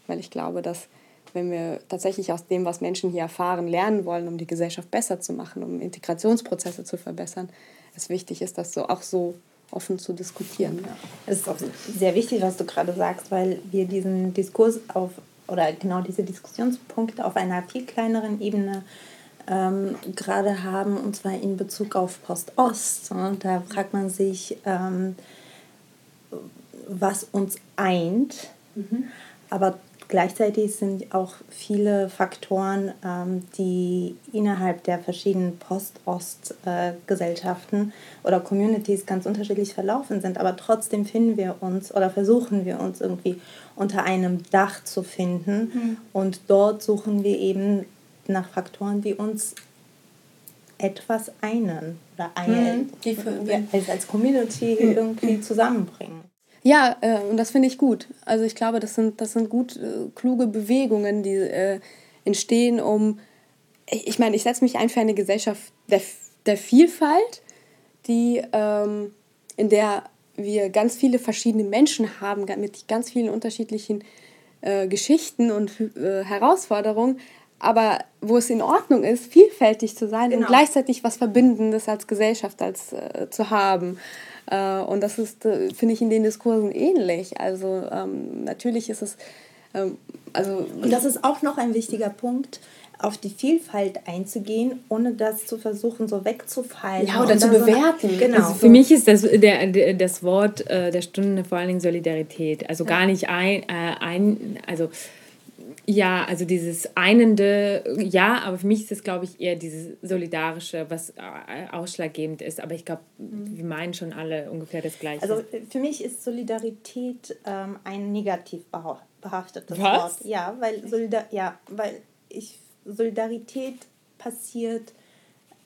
weil ich glaube, dass wenn wir tatsächlich aus dem, was Menschen hier erfahren, lernen wollen, um die Gesellschaft besser zu machen, um Integrationsprozesse zu verbessern, es wichtig ist, das so auch so offen zu diskutieren. Es ist auch sehr wichtig, was du gerade sagst, weil wir diesen Diskurs auf oder genau diese Diskussionspunkte auf einer viel kleineren Ebene ähm, gerade haben, und zwar in Bezug auf Post-Ost. Da fragt man sich, ähm, was uns eint, mhm. aber Gleichzeitig sind auch viele Faktoren, ähm, die innerhalb der verschiedenen Post-Ost-Gesellschaften äh, oder Communities ganz unterschiedlich verlaufen sind. Aber trotzdem finden wir uns oder versuchen wir uns irgendwie unter einem Dach zu finden. Mhm. Und dort suchen wir eben nach Faktoren, die uns etwas einen oder einen, mhm. die wir als, als Community mhm. irgendwie zusammenbringen. Ja, äh, und das finde ich gut. Also ich glaube, das sind, das sind gut äh, kluge Bewegungen, die äh, entstehen, um, ich meine, ich setze mich ein für eine Gesellschaft der, der Vielfalt, die, ähm, in der wir ganz viele verschiedene Menschen haben, mit ganz vielen unterschiedlichen äh, Geschichten und äh, Herausforderungen, aber wo es in Ordnung ist, vielfältig zu sein genau. und gleichzeitig was Verbindendes als Gesellschaft als, äh, zu haben. Äh, und das ist, äh, finde ich, in den Diskursen ähnlich. Also ähm, natürlich ist es, ähm, also... Und das ist auch noch ein wichtiger Punkt, auf die Vielfalt einzugehen, ohne das zu versuchen, so wegzufallen. Ja, oder zu bewerten. So genau. Also für mich ist das, der, der, das Wort äh, der Stunde vor allen Dingen Solidarität. Also gar nicht ein, äh, ein also ja, also dieses einende, ja, aber für mich ist es, glaube ich, eher dieses solidarische, was äh, ausschlaggebend ist. Aber ich glaube, mhm. wir meinen schon alle ungefähr das Gleiche. Also für mich ist Solidarität ähm, ein negativ behaftetes was? Wort. Ja, weil, Solidar ja, weil ich, Solidarität passiert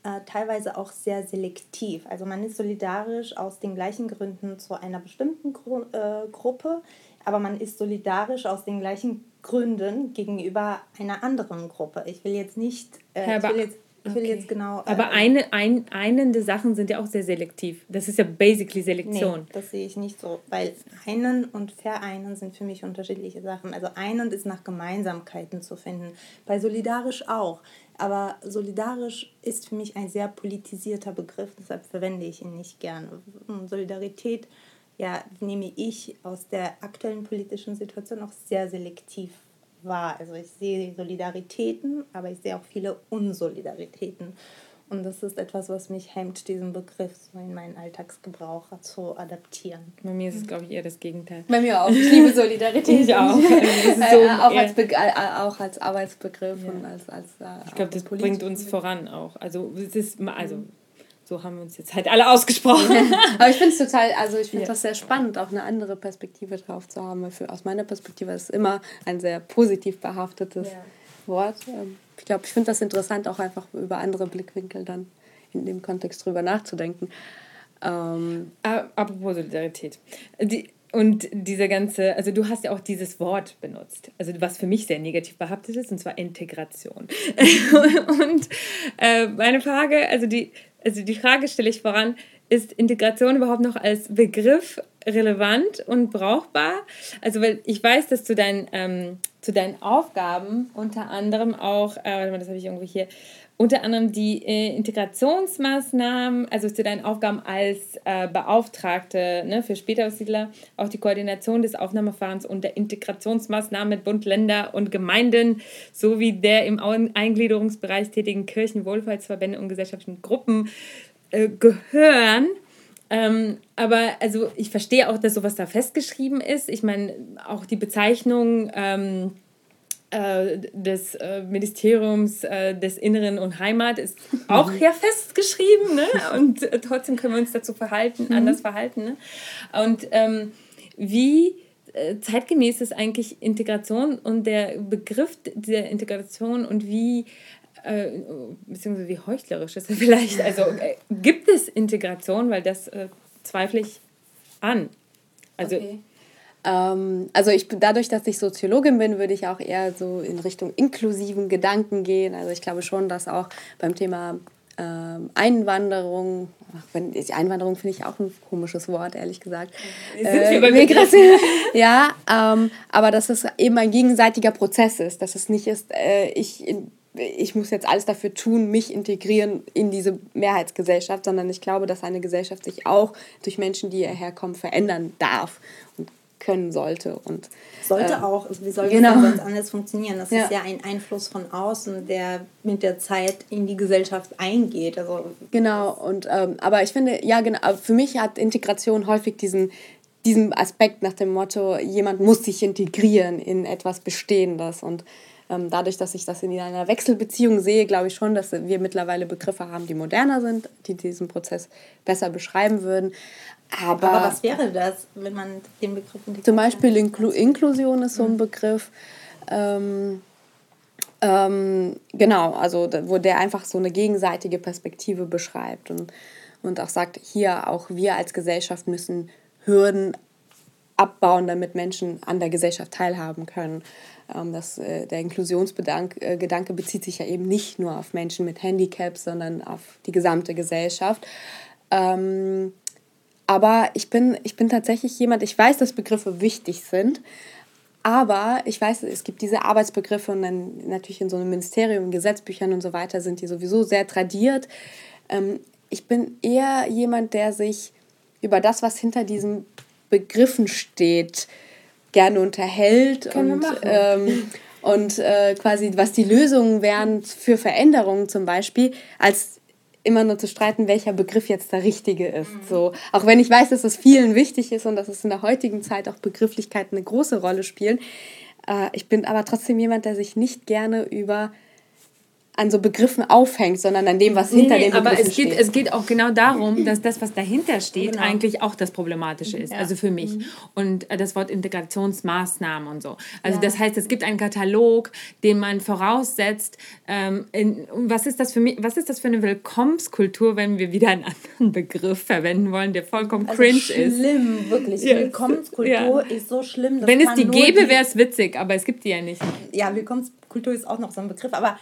äh, teilweise auch sehr selektiv. Also man ist solidarisch aus den gleichen Gründen zu einer bestimmten Gru äh, Gruppe, aber man ist solidarisch aus den gleichen Gründen gegenüber einer anderen Gruppe. Ich will jetzt nicht, äh, ich will jetzt, ich will okay. jetzt genau. Äh, aber eine, ein, einende Sachen sind ja auch sehr selektiv. Das ist ja basically Selektion. Nee, das sehe ich nicht so, weil einen und vereinen sind für mich unterschiedliche Sachen. Also einen ist nach Gemeinsamkeiten zu finden. Bei solidarisch auch. Aber solidarisch ist für mich ein sehr politisierter Begriff, deshalb verwende ich ihn nicht gerne. Solidarität ja, nehme ich aus der aktuellen politischen Situation auch sehr selektiv wahr. Also ich sehe Solidaritäten, aber ich sehe auch viele Unsolidaritäten. Und das ist etwas, was mich hemmt, diesen Begriff so in meinen Alltagsgebrauch zu adaptieren. Bei mir ist es, glaube ich, eher das Gegenteil. Bei mir auch. Ich liebe Solidarität. ich auch. Also so auch, als auch als Arbeitsbegriff ja. und als, als äh, Ich glaube, das bringt uns voran auch. Also es ist also mhm. So haben wir uns jetzt halt alle ausgesprochen. Aber ich finde es total, also ich finde ja. das sehr spannend, auch eine andere Perspektive drauf zu haben. Für, aus meiner Perspektive ist es immer ein sehr positiv behaftetes ja. Wort. Ähm, ich glaube, ich finde das interessant, auch einfach über andere Blickwinkel dann in dem Kontext drüber nachzudenken. Ähm, Apropos Solidarität. Die, und diese ganze, also du hast ja auch dieses Wort benutzt, also was für mich sehr negativ behaftet ist, und zwar Integration. und äh, meine Frage, also die also die Frage stelle ich voran, ist Integration überhaupt noch als Begriff relevant und brauchbar? Also, weil ich weiß, dass zu deinen, ähm, zu deinen Aufgaben unter anderem auch, äh, das habe ich irgendwo hier, unter anderem die äh, Integrationsmaßnahmen, also zu deinen Aufgaben als äh, Beauftragte ne, für Spätaussiedler, auch die Koordination des Aufnahmeverfahrens und der Integrationsmaßnahmen mit Bund, Länder und Gemeinden sowie der im Eingliederungsbereich tätigen Kirchen, Wohlfahrtsverbände und gesellschaftlichen Gruppen äh, gehören. Ähm, aber also ich verstehe auch, dass sowas da festgeschrieben ist. Ich meine, auch die Bezeichnung ähm, äh, des äh, Ministeriums äh, des Inneren und Heimat ist auch ja festgeschrieben. Ne? Und äh, trotzdem können wir uns dazu verhalten, mhm. anders verhalten. Ne? Und ähm, wie äh, zeitgemäß ist eigentlich Integration und der Begriff der Integration und wie beziehungsweise wie heuchlerisch ist er vielleicht. Also gibt es Integration, weil das zweifle ich an. Also okay. Ähm, also ich dadurch, dass ich Soziologin bin, würde ich auch eher so in Richtung inklusiven Gedanken gehen. Also ich glaube schon, dass auch beim Thema ähm, Einwanderung, ach, wenn, Einwanderung finde ich auch ein komisches Wort, ehrlich gesagt. Äh, Migration. ja, ähm, aber dass es eben ein gegenseitiger Prozess ist, dass es nicht ist, äh, ich, ich muss jetzt alles dafür tun, mich integrieren in diese Mehrheitsgesellschaft, sondern ich glaube, dass eine Gesellschaft sich auch durch Menschen, die hierher kommen, verändern darf und können sollte. Und, sollte äh, auch. Wie soll genau. das sonst anders funktionieren? Das ja. ist ja ein Einfluss von außen, der mit der Zeit in die Gesellschaft eingeht. Also, genau, und ähm, aber ich finde, ja, genau, für mich hat Integration häufig diesen, diesen Aspekt nach dem Motto, jemand muss sich integrieren in etwas Bestehendes. Und ähm, dadurch, dass ich das in einer Wechselbeziehung sehe, glaube ich schon, dass wir mittlerweile Begriffe haben, die moderner sind, die diesen Prozess besser beschreiben würden. Aber, Aber was wäre das, wenn man den Begriff Zum Beispiel Inklu Inklusion ist so ein mhm. Begriff. Ähm, ähm, genau, also wo der einfach so eine gegenseitige Perspektive beschreibt und, und auch sagt, hier auch wir als Gesellschaft müssen Hürden abbauen, damit Menschen an der Gesellschaft teilhaben können. Ähm, das, äh, der Inklusionsgedanke äh, bezieht sich ja eben nicht nur auf Menschen mit Handicaps, sondern auf die gesamte Gesellschaft. Ähm, aber ich bin, ich bin tatsächlich jemand, ich weiß, dass Begriffe wichtig sind, aber ich weiß, es gibt diese Arbeitsbegriffe und dann natürlich in so einem Ministerium, in Gesetzbüchern und so weiter sind die sowieso sehr tradiert. Ähm, ich bin eher jemand, der sich über das, was hinter diesen Begriffen steht, gerne unterhält Können und, ähm, und äh, quasi was die Lösungen wären für Veränderungen zum Beispiel, als immer nur zu streiten, welcher Begriff jetzt der richtige ist. Mhm. So, auch wenn ich weiß, dass es vielen wichtig ist und dass es in der heutigen Zeit auch Begrifflichkeiten eine große Rolle spielen. Äh, ich bin aber trotzdem jemand, der sich nicht gerne über an so Begriffen aufhängt, sondern an dem, was hinter nee, den Begriffen aber es geht, steht. es geht auch genau darum, dass das, was dahinter steht, genau. eigentlich auch das Problematische ist, ja. also für mich. Mhm. Und äh, das Wort Integrationsmaßnahmen und so. Also ja. das heißt, es gibt einen Katalog, den man voraussetzt. Ähm, in, was, ist das für mich, was ist das für eine Willkommenskultur, wenn wir wieder einen anderen Begriff verwenden wollen, der vollkommen also cringe schlimm, ist? Schlimm, wirklich. Ja. Willkommenskultur ist so schlimm. wenn es die gäbe, wäre es witzig, aber es gibt die ja nicht. Ja, Willkommenskultur ist auch noch so ein Begriff, aber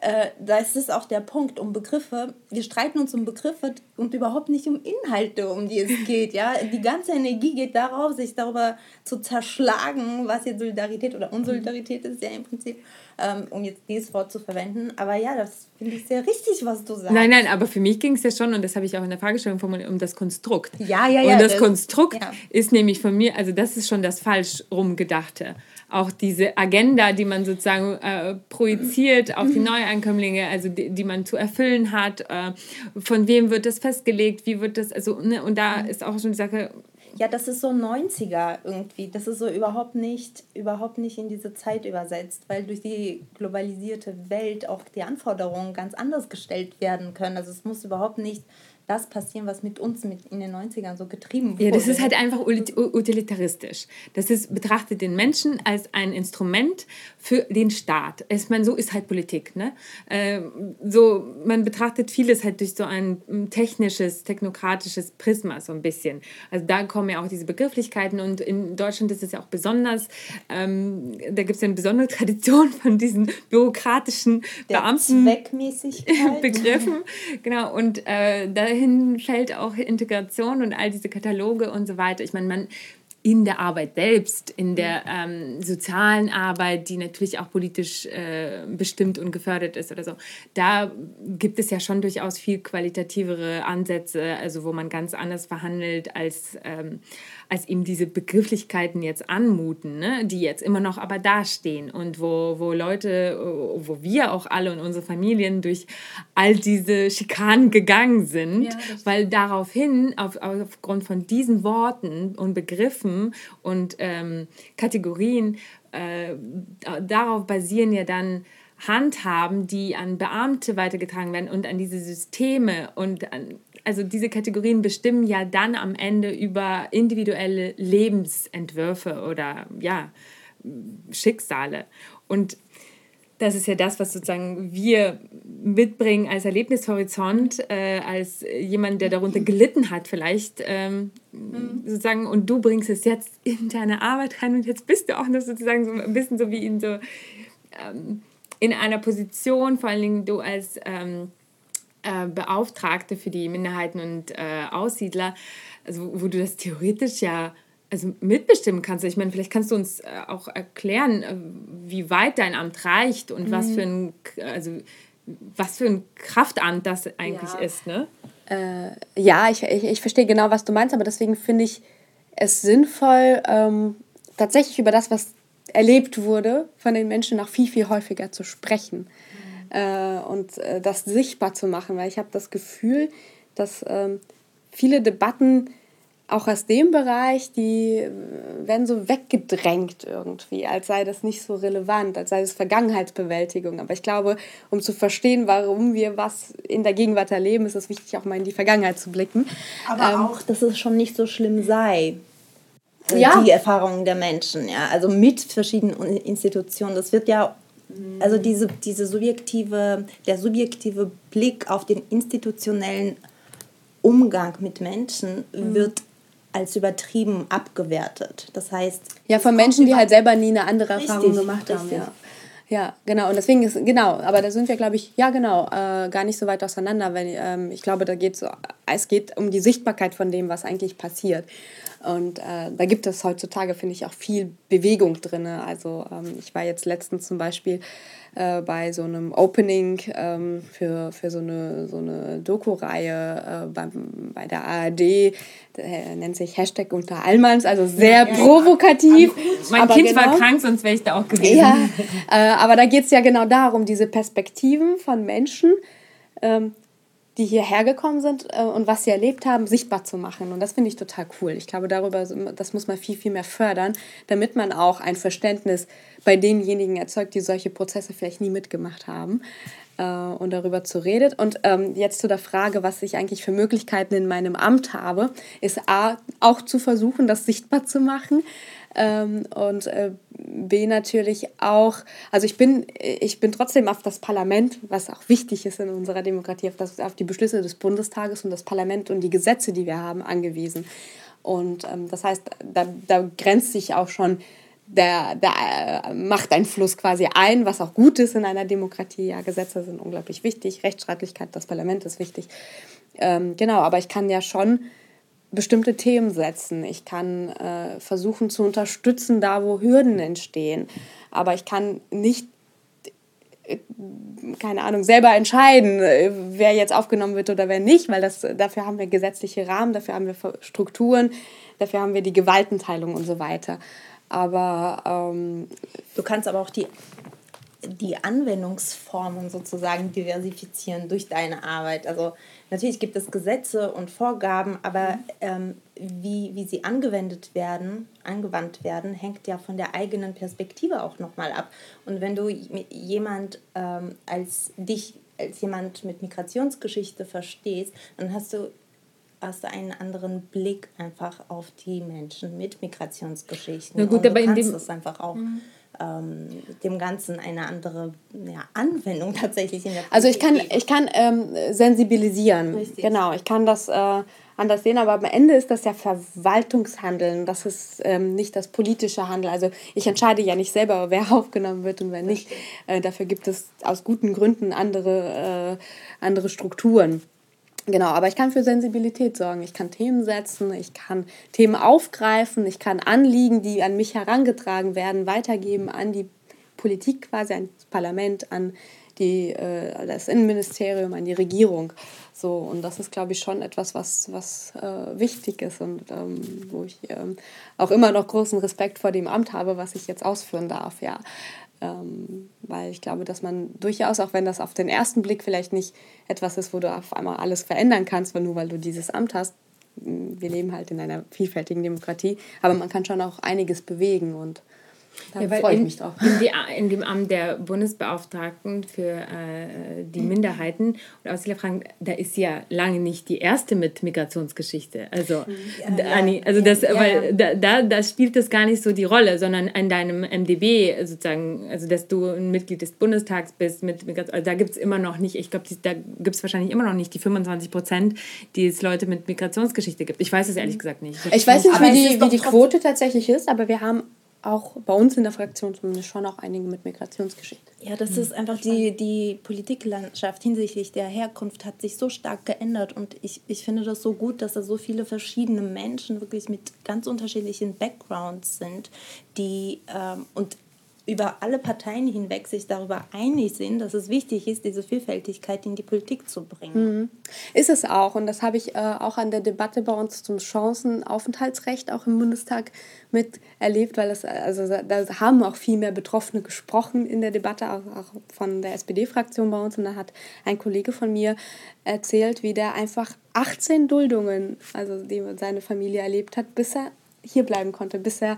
äh, das ist auch der Punkt um Begriffe. Wir streiten uns um Begriffe und überhaupt nicht um Inhalte, um die es geht. Ja? Die ganze Energie geht darauf, sich darüber zu zerschlagen, was jetzt Solidarität oder Unsolidarität ist, ja im Prinzip, ähm, um jetzt dieses Wort zu verwenden. Aber ja, das finde ich sehr richtig, was du sagst. Nein, nein, aber für mich ging es ja schon, und das habe ich auch in der Fragestellung formuliert, um das Konstrukt. Ja, ja, ja. Und das, das Konstrukt ja. ist nämlich von mir, also das ist schon das falsch rumgedachte auch diese Agenda, die man sozusagen äh, projiziert auf die Neuankömmlinge, also die, die man zu erfüllen hat, äh, von wem wird das festgelegt, wie wird das, also, ne, und da ist auch schon die Sache, ja, das ist so 90er irgendwie. Das ist so überhaupt nicht, überhaupt nicht in diese Zeit übersetzt, weil durch die globalisierte Welt auch die Anforderungen ganz anders gestellt werden können. Also es muss überhaupt nicht das passieren, was mit uns mit in den 90ern so getrieben wurde. Ja, das ist halt einfach utilitaristisch. Das ist, betrachtet den Menschen als ein Instrument für den Staat. Ich meine, so ist halt Politik. Ne? Äh, so, man betrachtet vieles halt durch so ein hm, technisches, technokratisches Prisma so ein bisschen. Also da kommen ja auch diese Begrifflichkeiten und in Deutschland ist es ja auch besonders, ähm, da gibt es ja eine besondere Tradition von diesen bürokratischen Der Beamten. Zweckmäßigkeit. Begriffen. Genau, und äh, da dahin fällt auch Integration und all diese Kataloge und so weiter. Ich meine, man in der Arbeit selbst, in der ähm, sozialen Arbeit, die natürlich auch politisch äh, bestimmt und gefördert ist oder so, da gibt es ja schon durchaus viel qualitativere Ansätze, also wo man ganz anders verhandelt als ähm, als ihm diese Begrifflichkeiten jetzt anmuten, ne? die jetzt immer noch aber dastehen und wo, wo Leute, wo wir auch alle und unsere Familien durch all diese Schikanen gegangen sind, ja, weil daraufhin, auf, aufgrund von diesen Worten und Begriffen und ähm, Kategorien, äh, darauf basieren ja dann Handhaben, die an Beamte weitergetragen werden und an diese Systeme und an, also diese Kategorien bestimmen ja dann am Ende über individuelle Lebensentwürfe oder ja, Schicksale. Und das ist ja das, was sozusagen wir mitbringen als Erlebnishorizont, äh, als jemand, der darunter gelitten hat, vielleicht ähm, mhm. sozusagen, und du bringst es jetzt in deine Arbeit rein und jetzt bist du auch noch sozusagen so ein bisschen so wie in so ähm, in einer Position, vor allen Dingen du als ähm, äh, Beauftragte für die Minderheiten und äh, Aussiedler, also wo du das theoretisch ja also mitbestimmen kannst. Ich meine, vielleicht kannst du uns äh, auch erklären, äh, wie weit dein Amt reicht und mhm. was für ein, also was für ein Kraftamt das eigentlich ja. ist, ne? Äh, ja, ich, ich, ich verstehe genau, was du meinst, aber deswegen finde ich es sinnvoll, ähm, tatsächlich über das, was erlebt wurde, von den Menschen noch viel, viel häufiger zu sprechen. Äh, und äh, das sichtbar zu machen, weil ich habe das Gefühl, dass ähm, viele Debatten auch aus dem Bereich, die werden so weggedrängt irgendwie, als sei das nicht so relevant, als sei das Vergangenheitsbewältigung. Aber ich glaube, um zu verstehen, warum wir was in der Gegenwart erleben, ist es wichtig, auch mal in die Vergangenheit zu blicken. Aber ähm, auch, dass es schon nicht so schlimm sei. Äh, ja. Die Erfahrungen der Menschen, ja. Also mit verschiedenen Institutionen. Das wird ja also diese, diese subjektive, der subjektive Blick auf den institutionellen Umgang mit Menschen mhm. wird als übertrieben abgewertet. Das heißt. Ja, von Menschen, die halt selber nie eine andere richtig, Erfahrung gemacht haben. Ja. ja, genau. Und deswegen ist, genau, aber da sind wir, glaube ich, ja, genau, äh, gar nicht so weit auseinander, weil ähm, ich glaube, da geht so, es geht um die Sichtbarkeit von dem, was eigentlich passiert. Und äh, da gibt es heutzutage, finde ich, auch viel Bewegung drin. Also ähm, ich war jetzt letztens zum Beispiel äh, bei so einem Opening ähm, für, für so eine, so eine Doku-Reihe äh, bei, bei der ARD. Der nennt sich Hashtag unter Allmanns, also sehr ja, provokativ. Mein aber Kind genau, war krank, sonst wäre ich da auch gewesen. Ja, äh, aber da geht es ja genau darum, diese Perspektiven von Menschen, ähm, die hierher gekommen sind äh, und was sie erlebt haben, sichtbar zu machen. Und das finde ich total cool. Ich glaube, darüber, das muss man viel, viel mehr fördern, damit man auch ein Verständnis bei denjenigen erzeugt, die solche Prozesse vielleicht nie mitgemacht haben äh, und darüber zu redet. Und ähm, jetzt zu der Frage, was ich eigentlich für Möglichkeiten in meinem Amt habe, ist A, auch zu versuchen, das sichtbar zu machen. Ähm, und äh, B natürlich auch, also ich bin, ich bin trotzdem auf das Parlament, was auch wichtig ist in unserer Demokratie, auf, das, auf die Beschlüsse des Bundestages und das Parlament und die Gesetze, die wir haben, angewiesen. Und ähm, das heißt, da, da grenzt sich auch schon der, der äh, Machteinfluss quasi ein, was auch gut ist in einer Demokratie. Ja, Gesetze sind unglaublich wichtig, Rechtsstaatlichkeit, das Parlament ist wichtig. Ähm, genau, aber ich kann ja schon bestimmte Themen setzen. Ich kann äh, versuchen zu unterstützen, da wo Hürden entstehen. Aber ich kann nicht, äh, keine Ahnung, selber entscheiden, äh, wer jetzt aufgenommen wird oder wer nicht, weil das, dafür haben wir gesetzliche Rahmen, dafür haben wir Strukturen, dafür haben wir die Gewaltenteilung und so weiter. Aber ähm, du kannst aber auch die die Anwendungsformen sozusagen diversifizieren durch deine Arbeit. Also natürlich gibt es Gesetze und Vorgaben, aber mhm. ähm, wie, wie sie angewendet werden, angewandt werden, hängt ja von der eigenen Perspektive auch nochmal ab. Und wenn du jemand ähm, als dich als jemand mit Migrationsgeschichte verstehst, dann hast du hast du einen anderen Blick einfach auf die Menschen mit Migrationsgeschichten. Na gut, aber kannst in dem, das einfach auch. Mhm ähm, dem Ganzen eine andere ja, Anwendung tatsächlich in der Politik Also ich kann, ich kann ähm, sensibilisieren. Richtig. Genau, ich kann das äh, anders sehen, aber am Ende ist das ja Verwaltungshandeln. Das ist ähm, nicht das politische Handeln. Also ich entscheide ja nicht selber, wer aufgenommen wird und wer nicht. Äh, dafür gibt es aus guten Gründen andere, äh, andere Strukturen. Genau, aber ich kann für Sensibilität sorgen. Ich kann Themen setzen, ich kann Themen aufgreifen, ich kann Anliegen, die an mich herangetragen werden, weitergeben an die Politik quasi, ans Parlament, an die, äh, das Innenministerium, an die Regierung. So, und das ist, glaube ich, schon etwas, was, was äh, wichtig ist und ähm, wo ich ähm, auch immer noch großen Respekt vor dem Amt habe, was ich jetzt ausführen darf, ja. Ähm, weil ich glaube, dass man durchaus, auch wenn das auf den ersten Blick vielleicht nicht etwas ist, wo du auf einmal alles verändern kannst, nur weil du dieses Amt hast, wir leben halt in einer vielfältigen Demokratie, aber man kann schon auch einiges bewegen und Da ja, freue ich mich drauf. In, die, in, dem Amt der Bundesbeauftragten für äh, die Minderheiten und Ausländerfragen, da ist ja lange nicht die erste mit Migrationsgeschichte. Also, ja, Anni, also das, ja, weil da, da, da spielt das gar nicht so die Rolle, sondern in deinem MDB sozusagen, also dass du ein Mitglied des Bundestags bist, mit Migration, also da gibt es immer noch nicht, ich glaube, da gibt es wahrscheinlich immer noch nicht die 25 Prozent, die es Leute mit Migrationsgeschichte gibt. Ich weiß es ehrlich gesagt nicht. Ich, ich weiß nicht, wie die, wie die Quote tatsächlich ist, aber wir haben auch bei uns in der Fraktion zumindest schon auch einige mit Migrationsgeschichte. Ja, das ist einfach die, die Politiklandschaft hinsichtlich der Herkunft hat sich so stark geändert und ich, ich finde das so gut, dass da so viele verschiedene Menschen wirklich mit ganz unterschiedlichen Backgrounds sind, die ähm, und über alle Parteien hinweg sich darüber einig sind, dass es wichtig ist, diese Vielfältigkeit in die Politik zu bringen. Mhm. Ist es auch. Und das habe ich äh, auch an der Debatte bei uns zum Chancenaufenthaltsrecht auch im Bundestag miterlebt, weil es, also da haben auch viel mehr Betroffene gesprochen in der Debatte, auch, auch von der SPD-Fraktion bei uns. Und da hat ein Kollege von mir erzählt, wie der einfach 18 Duldungen, also die seine Familie erlebt hat, bis er hier bleiben konnte, bis er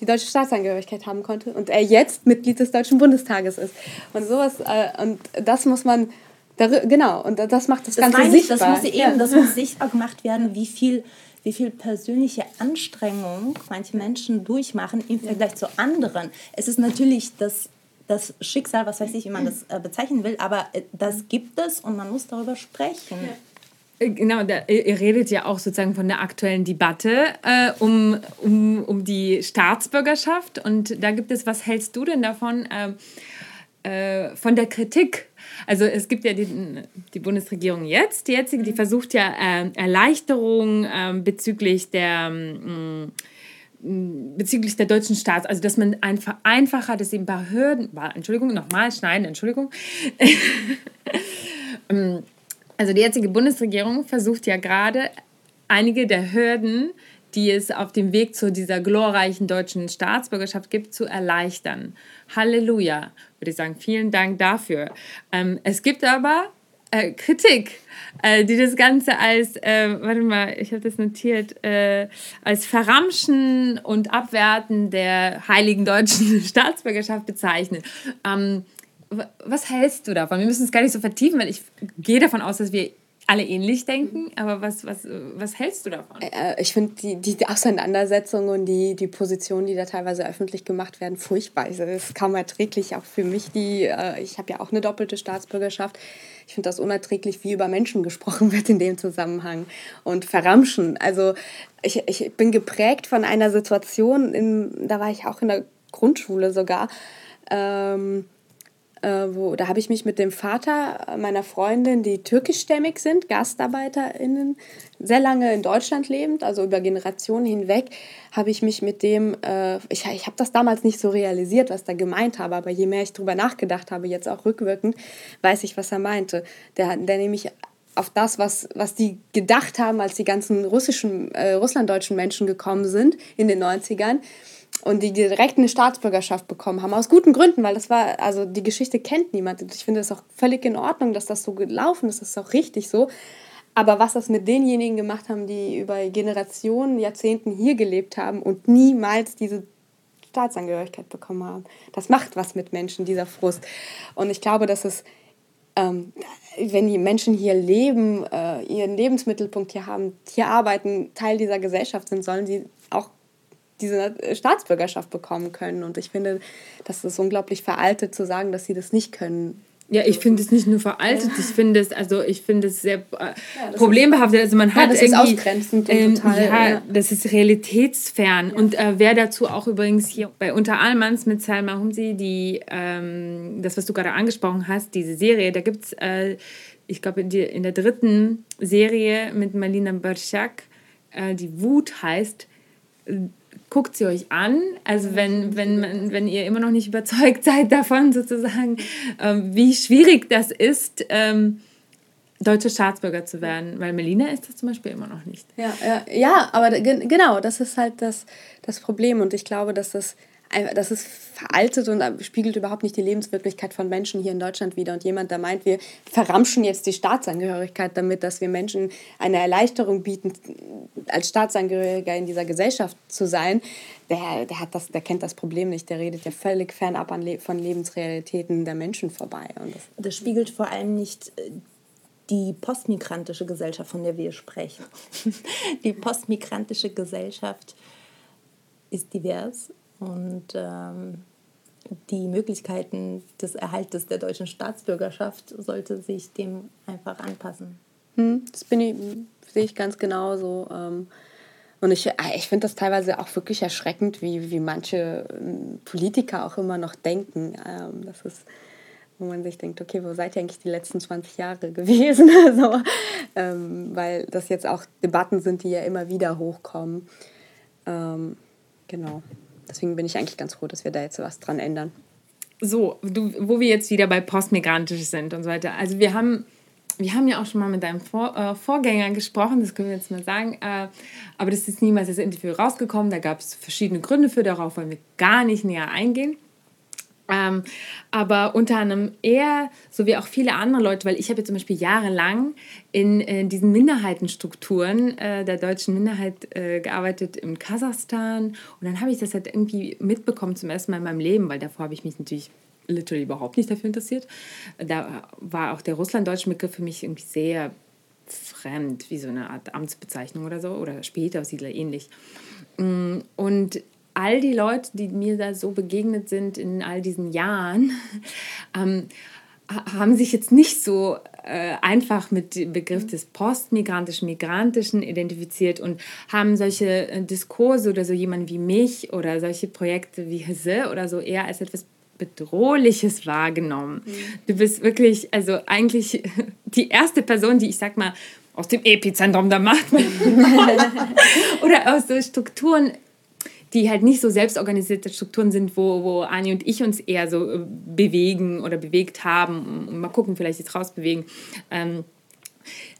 die deutsche Staatsangehörigkeit haben konnte und er jetzt Mitglied des Deutschen Bundestages ist. Und sowas, äh, und das muss man, genau, und das macht das, das Ganze sichtbar. Ich, das muss eben, ja. das muss sichtbar gemacht werden, wie viel, wie viel persönliche Anstrengung manche Menschen durchmachen im Vergleich zu anderen. Es ist natürlich das das Schicksal, was weiß ich, wie man das äh, bezeichnen will, aber äh, das gibt es und man muss darüber sprechen. Äh, genau, da, ihr redet ja auch sozusagen von der aktuellen Debatte äh, um, um, um die Staatsbürgerschaft. Und da gibt es, was hältst du denn davon, äh, äh, von der Kritik? Also es gibt ja die, die Bundesregierung jetzt, die jetzige, die versucht ja äh, Erleichterung ähm, bezüglich der... Mh, mm, bezüglich der deutschen Staats, also dass man einfach einfacher, dass eben Behörden, Entschuldigung, nochmal schneiden, Entschuldigung, ähm, also die jetzige Bundesregierung versucht ja gerade einige der Hürden, die es auf dem Weg zu dieser glorreichen deutschen Staatsbürgerschaft gibt, zu erleichtern. Halleluja, würde ich sagen. Vielen Dank dafür. Ähm, es gibt aber äh, Kritik, äh, die das Ganze als, äh, warte mal, ich habe das notiert, äh, als Verramschen und Abwerten der heiligen deutschen Staatsbürgerschaft bezeichnet. Ähm, was hältst du davon? Wir müssen es gar nicht so vertiefen, weil ich gehe davon aus, dass wir alle ähnlich denken, aber was, was, was hältst du davon? Äh, ich finde die, die Auseinandersetzung und die, die Positionen, die da teilweise öffentlich gemacht werden, furchtbar. Es ist kaum erträglich, auch für mich, die, äh, ich habe ja auch eine doppelte Staatsbürgerschaft. Ich finde das unerträglich, wie über Menschen gesprochen wird in dem Zusammenhang und verramschen. Also ich, ich bin geprägt von einer Situation, in, da war ich auch in der Grundschule sogar, ähm, äh, wo, da habe ich mich mit dem Vater meiner Freundin, die türkischstämmig sind, GastarbeiterInnen, sehr lange in Deutschland lebend, also über Generationen hinweg, habe ich mich mit dem, äh, ich, ich habe das damals nicht so realisiert, was er gemeint habe, aber je mehr ich darüber nachgedacht habe, jetzt auch rückwirkend, weiß ich, was er meinte. Der, der nämlich auf das, was, was die gedacht haben, als die ganzen russischen, äh, russlanddeutschen Menschen gekommen sind in den 90ern, und die direkt eine Staatsbürgerschaft bekommen haben. Aus guten Gründen, weil das war, also die Geschichte kennt niemand. Und ich finde es auch völlig in Ordnung, dass das so gelaufen ist. Das ist auch richtig so. Aber was das mit denjenigen gemacht haben, die über Generationen, Jahrzehnten hier gelebt haben und niemals diese Staatsangehörigkeit bekommen haben, das macht was mit Menschen, dieser Frust. Und ich glaube, dass es, ähm, wenn die Menschen hier leben, äh, ihren Lebensmittelpunkt hier haben, hier arbeiten, Teil dieser Gesellschaft sind, sollen sie auch diese Staatsbürgerschaft bekommen können. Und ich finde, das ist unglaublich veraltet zu sagen, dass sie das nicht können. Ja, ich finde es nicht nur veraltet, ich finde es, also ich finde es sehr äh, ja, problembehaftet. Also man hat ja, das ist ausgrenzend ähm, total. Ja, ja, das ist realitätsfern. Und äh, wer dazu auch übrigens hier bei Unter Allmanns mit Salma Humsi, die, ähm, das, was du gerade angesprochen hast, diese Serie, da gibt es, äh, ich glaube, in, in, der dritten Serie mit Marlina Berschak, äh, die Wut heißt, guckt sie euch an. Also wenn, wenn, wenn ihr immer noch nicht überzeugt seid davon, sozusagen, ähm, wie schwierig das ist, ähm, deutsche Staatsbürger zu werden. Weil Melina ist das zum Beispiel immer noch nicht. Ja, ja, ja aber genau, das ist halt das, das Problem. Und ich glaube, dass das das ist veraltet und spiegelt überhaupt nicht die Lebenswirklichkeit von Menschen hier in Deutschland wider. Und jemand, der meint, wir verramschen jetzt die Staatsangehörigkeit damit, dass wir Menschen eine Erleichterung bieten, als Staatsangehöriger in dieser Gesellschaft zu sein, der, der, hat das, der kennt das Problem nicht. Der redet ja völlig fernab Le von Lebensrealitäten der Menschen vorbei. Und das, das spiegelt vor allem nicht äh, die postmigrantische Gesellschaft, von der wir sprechen. Die postmigrantische Gesellschaft ist divers und ähm, die Möglichkeiten des Erhaltes der deutschen Staatsbürgerschaft sollte sich dem einfach anpassen. Hm, das bin ich, sehe ich ganz genauso. Ähm, und ich, äh, ich finde das teilweise auch wirklich erschreckend, wie, wie manche ähm, Politiker auch immer noch denken. Ähm, das ist, wo man sich denkt, okay, wo seid ihr eigentlich die letzten 20 Jahre gewesen? also, ähm, weil das jetzt auch Debatten sind, die ja immer wieder hochkommen. Ähm, genau. Deswegen bin ich eigentlich ganz froh, dass wir da jetzt was dran ändern. So, du, wo wir jetzt wieder bei postmigrantisch sind und so weiter. Also wir haben, wir haben ja auch schon mal mit deinem Vor, äh, Vorgänger gesprochen, das können wir jetzt mal sagen. Äh, aber das ist niemals das Interview rausgekommen. Da gab es verschiedene Gründe für, darauf wollen wir gar nicht näher eingehen. Ähm, aber unter anderem er, so wie auch viele andere Leute, weil ich habe zum Beispiel jahrelang in, in äh, diesen Minderheitenstrukturen äh, der deutschen Minderheit äh, gearbeitet in Kasachstan. Und dann habe ich das halt irgendwie mitbekommen zum ersten Mal in meinem Leben, weil davor habe ich mich natürlich literally überhaupt nicht dafür interessiert. Da war auch der russlanddeutsche Begriff für mich irgendwie sehr fremd, wie so eine Art Amtsbezeichnung oder so, oder später Siedler ähnlich. Mm, und all die Leute, die mir da so begegnet sind in all diesen Jahren, ähm, haben sich jetzt nicht so äh, einfach mit dem Begriff des postmigrantischen, migrantischen identifiziert und haben solche äh, Diskurse oder so jemand wie mich oder solche Projekte wie Hesse oder so eher als etwas Bedrohliches wahrgenommen. Mhm. Du bist wirklich, also eigentlich die erste Person, die ich sag mal aus dem Epizentrum der Macht oder aus so Strukturen die halt nicht so selbstorganisierte Strukturen sind, wo, wo Ani und ich uns eher so äh, bewegen oder bewegt haben und mal gucken, vielleicht jetzt rausbewegen. Ähm,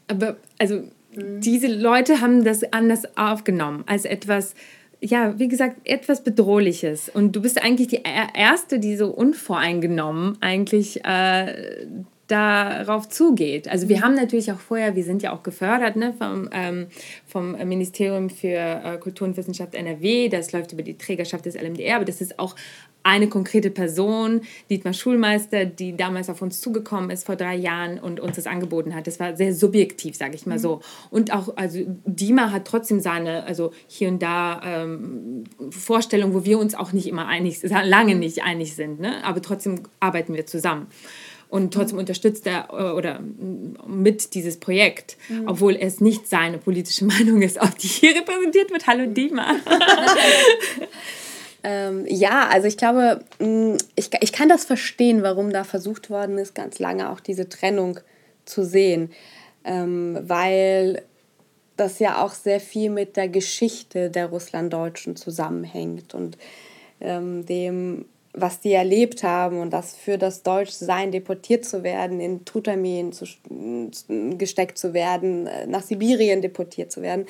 aber also mhm. diese Leute haben das anders aufgenommen als etwas, ja, wie gesagt, etwas Bedrohliches. Und du bist eigentlich die Erste, die so unvoreingenommen eigentlich äh, darauf zugeht. Also wir mhm. haben natürlich auch vorher, wir sind ja auch gefördert ne, vom, ähm, vom Ministerium für äh, Kultur und Wissenschaft NRW, das läuft über die Trägerschaft des LMDR, aber das ist auch eine konkrete Person, Dietmar Schulmeister, die damals auf uns zugekommen ist vor drei Jahren und uns das angeboten hat. Das war sehr subjektiv, sage ich mal mhm. so. Und auch, also Dima hat trotzdem seine, also hier und da ähm, Vorstellungen, wo wir uns auch nicht immer einig, lange nicht einig sind, ne? aber trotzdem arbeiten wir zusammen und trotzdem mhm. unterstützt er äh, oder mit dieses Projekt, mhm. obwohl es nicht seine politische Meinung ist, auf die hier repräsentiert wird. Hallo Dima. ähm, ja, also ich glaube, mm, ich, ich kann das verstehen, warum da versucht worden ist, ganz lange auch diese Trennung zu sehen, ähm, weil das ja auch sehr viel mit der Geschichte der Russlanddeutschen zusammenhängt und ähm, dem was die erlebt haben und das für das Deutschsein deportiert zu werden, in Trutarmeen zu, gesteckt zu werden, äh, nach Sibirien deportiert zu werden,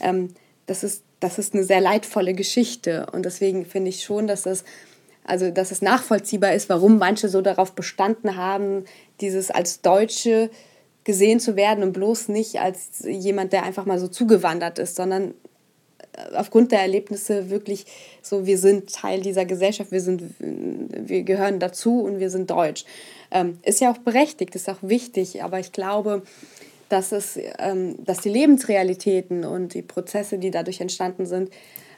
ähm, das, ist, das ist eine sehr leidvolle Geschichte. Und deswegen finde ich schon, dass es, also, dass es nachvollziehbar ist, warum manche so darauf bestanden haben, dieses als Deutsche gesehen zu werden und bloß nicht als jemand, der einfach mal so zugewandert ist, sondern aufgrund der Erlebnisse wirklich so, wir sind Teil dieser Gesellschaft, wir, sind, wir gehören dazu und wir sind deutsch. Ähm, ist ja auch berechtigt, ist auch wichtig, aber ich glaube, dass, es, ähm, dass die Lebensrealitäten und die Prozesse, die dadurch entstanden sind,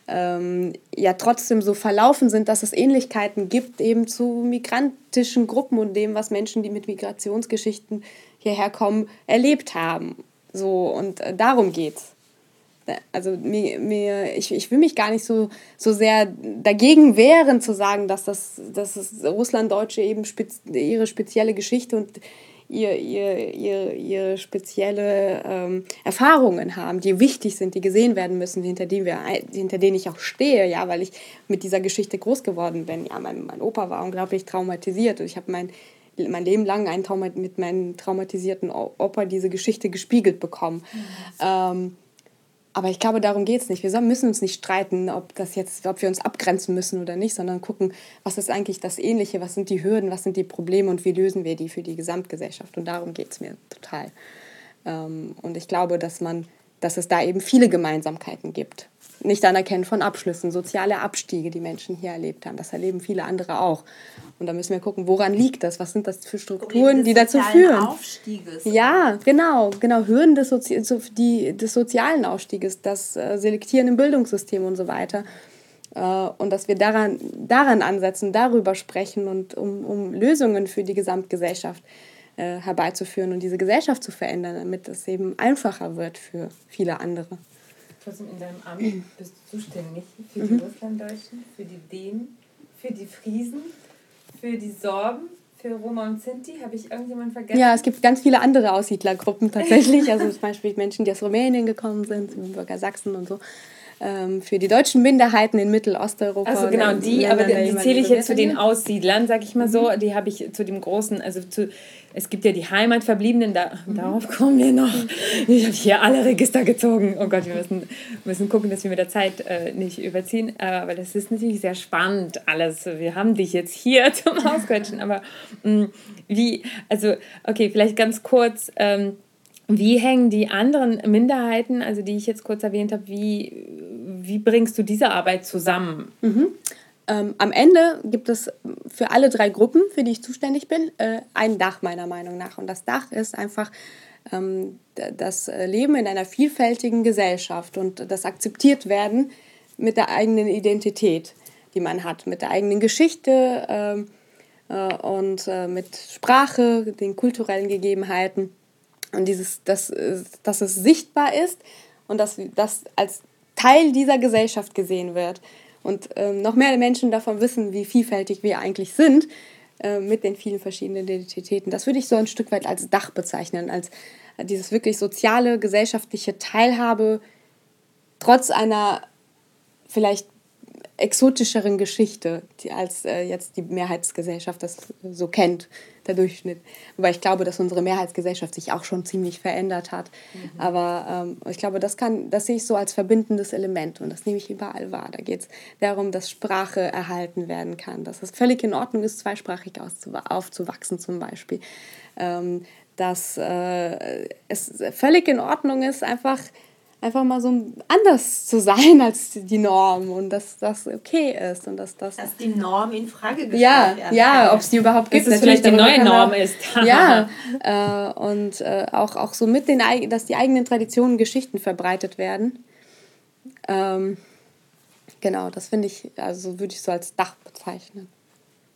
ähm, ja trotzdem so verlaufen sind, dass es Ähnlichkeiten gibt eben zu migrantischen Gruppen und dem, was Menschen, die mit Migrationsgeschichten hierher kommen, erlebt haben. So, und äh, darum geht's also mir, mir, ich, ich will mich gar nicht so, so sehr dagegen wehren zu sagen, dass das, dass das Russlanddeutsche eben spez, ihre spezielle Geschichte und ihr, ihr, ihr, ihre spezielle ähm, Erfahrungen haben, die wichtig sind, die gesehen werden müssen, hinter, die wir, hinter denen ich auch stehe, ja, weil ich mit dieser Geschichte groß geworden bin. Ja, mein, mein Opa war unglaublich traumatisiert und ich habe mein, mein Leben lang ein Trauma, mit meinem traumatisierten Opa diese Geschichte gespiegelt bekommen. Mhm. Ähm, aber ich glaube, darum geht es nicht. Wir müssen uns nicht streiten, ob, das jetzt, ob wir uns abgrenzen müssen oder nicht, sondern gucken, was ist eigentlich das Ähnliche, was sind die Hürden, was sind die Probleme und wie lösen wir die für die Gesamtgesellschaft. Und darum geht es mir total. Ähm, und ich glaube, dass, man, dass es da eben viele Gemeinsamkeiten gibt. Nicht anerkennen von Abschlüssen, soziale Abstiege, die Menschen hier erlebt haben. Das erleben viele andere auch. Und da müssen wir gucken, woran liegt das? Was sind das für Strukturen, die dazu führen? Aufstieges. Ja, genau, genau. Hürden des, Sozi die, des sozialen Aufstieges, das äh, Selektieren im Bildungssystem und so weiter. Äh, und dass wir daran, daran ansetzen, darüber sprechen und um, um Lösungen für die Gesamtgesellschaft äh, herbeizuführen und diese Gesellschaft zu verändern, damit es eben einfacher wird für viele andere. Trotzdem in deinem Amt bist du zuständig für die mhm. Russlanddeutschen, für die Dänen, für die Friesen, für die Sorben, für Roma und Sinti. Habe ich irgendjemanden vergessen? Ja, es gibt ganz viele andere Aussiedlergruppen tatsächlich. also zum Beispiel Menschen, die aus Rumänien gekommen sind, Bürger Sachsen und so. Ähm, für die deutschen Minderheiten in Mittelosteuropa. Also genau, die, aber die, die zähle ich jetzt zu den Aussiedlern, sag ich mal so. Mhm. Die habe ich zu dem großen, also zu, es gibt ja die Heimatverbliebenen, da, mhm. darauf kommen wir noch. Ich habe hier alle Register gezogen. Oh Gott, wir müssen, müssen gucken, dass wir mit der Zeit äh, nicht überziehen. Aber das ist natürlich sehr spannend alles. Wir haben dich jetzt hier zum Ausquetschen. Aber mh, mm, wie, also, okay, vielleicht ganz kurz. Ähm, wie hängen die anderen Minderheiten, also die ich jetzt kurz erwähnt habe, wie, wie bringst du diese Arbeit zusammen? Mhm. Ähm, am Ende gibt es für alle drei Gruppen, für die ich zuständig bin, äh, ein Dach meiner Meinung nach. Und das Dach ist einfach ähm, das Leben in einer vielfältigen Gesellschaft und das akzeptiert werden mit der eigenen Identität, die man hat, mit der eigenen Geschichte ähm, äh, und äh, mit Sprache, den kulturellen Gegebenheiten. Und dieses, dass, dass es sichtbar ist und dass das als Teil dieser Gesellschaft gesehen wird und ähm, noch mehr Menschen davon wissen, wie vielfältig wir eigentlich sind äh, mit den vielen verschiedenen Identitäten. Das würde ich so ein Stück weit als Dach bezeichnen, als dieses wirklich soziale, gesellschaftliche Teilhabe trotz einer vielleicht exotischeren Geschichte, die als äh, jetzt die Mehrheitsgesellschaft das so kennt, der Durchschnitt. Wobei ich glaube, dass unsere Mehrheitsgesellschaft sich auch schon ziemlich verändert hat. Mhm. Aber ähm, ich glaube, das, kann, das sehe ich so als verbindendes Element und das nehme ich überall wahr. Da geht es darum, dass Sprache erhalten werden kann, dass es völlig in Ordnung ist, zweisprachig aufzuwachsen zum Beispiel. Ähm, dass äh, es völlig in Ordnung ist, einfach einfach mal so anders zu sein als die Norm und dass das okay ist und dass das dass die Norm in Frage gestellt ja wird. ja ob es die überhaupt gibt. dass es vielleicht die neue Norm ist. Ja äh, und äh, auch auch so mit den dass die eigenen Traditionen Geschichten verbreitet werden. Ähm, genau das finde ich also würde ich so als Dach bezeichnen.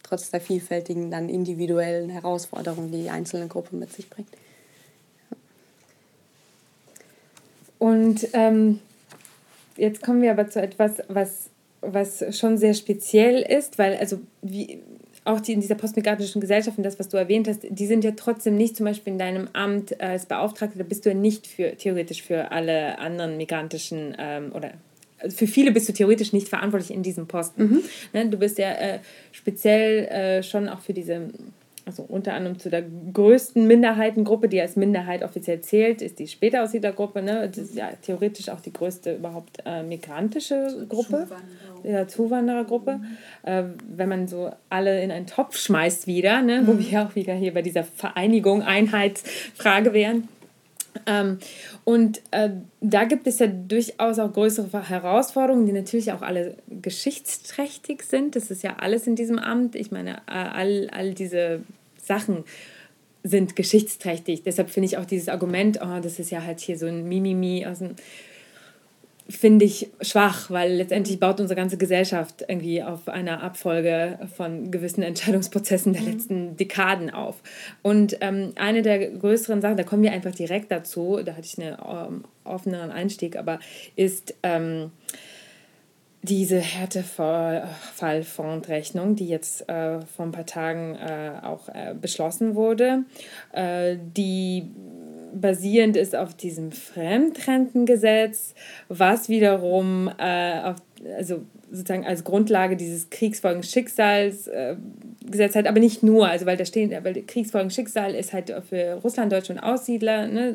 Trotz der vielfältigen dann individuellen Herausforderungen die die einzelne Gruppe mit sich bringt Und ähm, jetzt kommen wir aber zu etwas, was, was schon sehr speziell ist, weil also wie auch die in dieser postmigrantischen Gesellschaft und das, was du erwähnt hast, die sind ja trotzdem nicht zum Beispiel in deinem Amt als Beauftragter, da bist du ja nicht für theoretisch für alle anderen migrantischen ähm, oder für viele bist du theoretisch nicht verantwortlich in diesem Posten. Mhm. Ne, du bist ja äh, speziell äh, schon auch für diese also unter anderem zu der größten Minderheitengruppe, die als Minderheit offiziell zählt, ist die Spätaussiedlergruppe. Ne? Das ist ja theoretisch auch die größte überhaupt äh, migrantische Gruppe, ja, Zuwanderergruppe. Mhm. Äh, wenn man so alle in einen Topf schmeißt wieder, ne? Mhm. wo wir auch wieder hier bei dieser Vereinigung, Einheitsfrage wären. Ähm, und äh, da gibt es ja durchaus auch größere Herausforderungen, die natürlich auch alle geschichtsträchtig sind. Das ist ja alles in diesem Amt. Ich meine, äh, all, all diese Sachen sind geschichtsträchtig. Deshalb finde ich auch dieses Argument, oh, das ist ja halt hier so ein Mimimi aus dem finde ich schwach, weil letztendlich baut unsere ganze Gesellschaft irgendwie auf einer Abfolge von gewissen Entscheidungsprozessen der mhm. letzten Dekaden auf. Und ähm, eine der größeren Sachen, da kommen wir einfach direkt dazu, da hatte ich einen ähm, offeneren Einstieg, aber ist ähm, diese Härtefallfondrechnung, die jetzt äh, vor ein paar Tagen äh, auch äh, beschlossen wurde, äh, die basierend ist auf diesem Fremdrentengesetz, was wiederum äh, auf, also sozusagen als Grundlage dieses Kriegsfolgenschicksals äh, hat, aber nicht nur, also weil da stehen, weil Kriegsfolgenschicksal ist halt für Russlanddeutsche und Aussiedler, ne,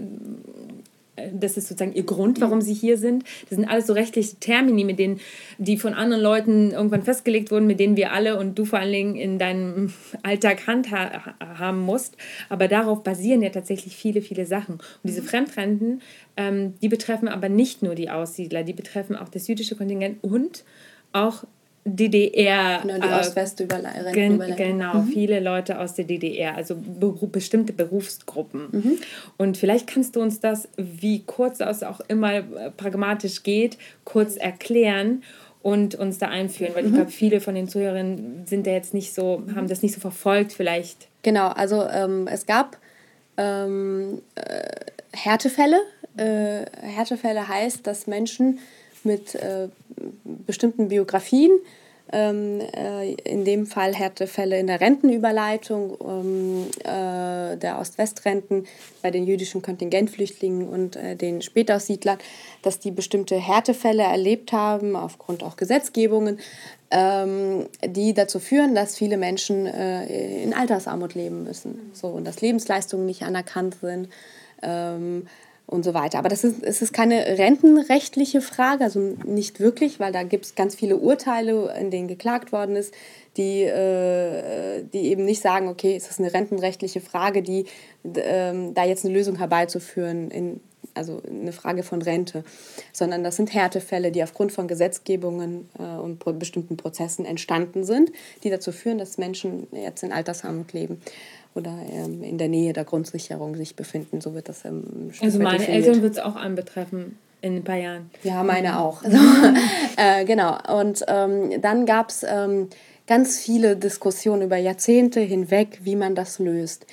das ist sozusagen ihr Grund, warum sie hier sind. Das sind alles so rechtliche Termini, mit denen, die von anderen Leuten irgendwann festgelegt wurden, mit denen wir alle und du vor allen Dingen in deinem Alltag handhaben musst. Aber darauf basieren ja tatsächlich viele, viele Sachen. Und diese mhm. Fremdrenten, ähm, die betreffen aber nicht nur die Aussiedler, die betreffen auch das jüdische Kontingent und auch DDR. Genau, die äh, Ost-West-Überleitung. Gen genau, mhm. viele Leute aus der DDR, also beru bestimmte Berufsgruppen. Mhm. Und vielleicht kannst du uns das, wie kurz das auch immer äh, pragmatisch geht, kurz erklären und uns da einführen, weil mhm. ich glaube, viele von den Zuhörern sind da jetzt nicht so, haben das nicht so verfolgt, vielleicht. Genau, also ähm, es gab ähm, äh, Härtefälle. Äh, Härtefälle heißt, dass Menschen mit äh, bestimmten Biografien, ähm, äh, in dem Fall Härtefälle in der Rentenüberleitung ähm, äh, der Ost-West-Renten bei den jüdischen Kontingentflüchtlingen und äh, den Spätaussiedlern, dass die bestimmte Härtefälle erlebt haben, aufgrund auch Gesetzgebungen, ähm, die dazu führen, dass viele Menschen äh, in Altersarmut leben müssen so, und dass Lebensleistungen nicht anerkannt sind. Ähm, und so weiter. Aber das ist, es ist keine rentenrechtliche Frage, also nicht wirklich, weil da gibt es ganz viele Urteile, in denen geklagt worden ist, die, äh, die eben nicht sagen, okay, es ist eine rentenrechtliche Frage, die äh, da jetzt eine Lösung herbeizuführen, in, also eine Frage von Rente, sondern das sind Härtefälle, die aufgrund von Gesetzgebungen äh, und bestimmten Prozessen entstanden sind, die dazu führen, dass Menschen jetzt in Altersarmut leben oder ähm, in der Nähe der Grundsicherung sich befinden. So wird das ähm, Also meine definiert. Eltern wird es auch anbetreffen in ein paar Jahren. Ja, meine auch. Also, äh, genau. Und ähm, dann gab es ähm, ganz viele Diskussionen über Jahrzehnte hinweg, wie man das löst.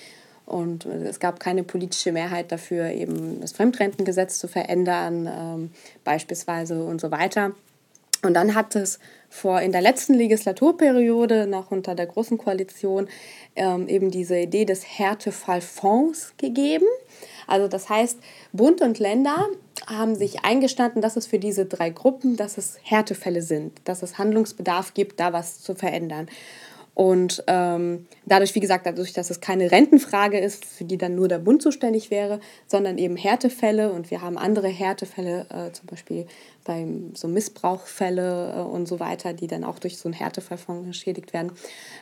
Und äh, es gab keine politische Mehrheit dafür, eben das Fremdrentengesetz zu verändern, ähm, beispielsweise und so weiter. Und dann hat es vor in der letzten Legislaturperiode, noch unter der Großen Koalition, ähm, eben diese Idee des Härtefallfonds gegeben. Also das heißt, Bund und Länder haben sich eingestanden, dass es für diese drei Gruppen, dass es Härtefälle sind, dass es Handlungsbedarf gibt, da was zu verändern. Und ähm, dadurch, wie gesagt, dadurch, dass es keine Rentenfrage ist, für die dann nur der Bund zuständig wäre, sondern eben Härtefälle und wir haben andere Härtefälle, äh, zum Beispiel bei so Missbrauchfälle äh, und so weiter, die dann auch durch so einen Härtefallfonds geschädigt werden.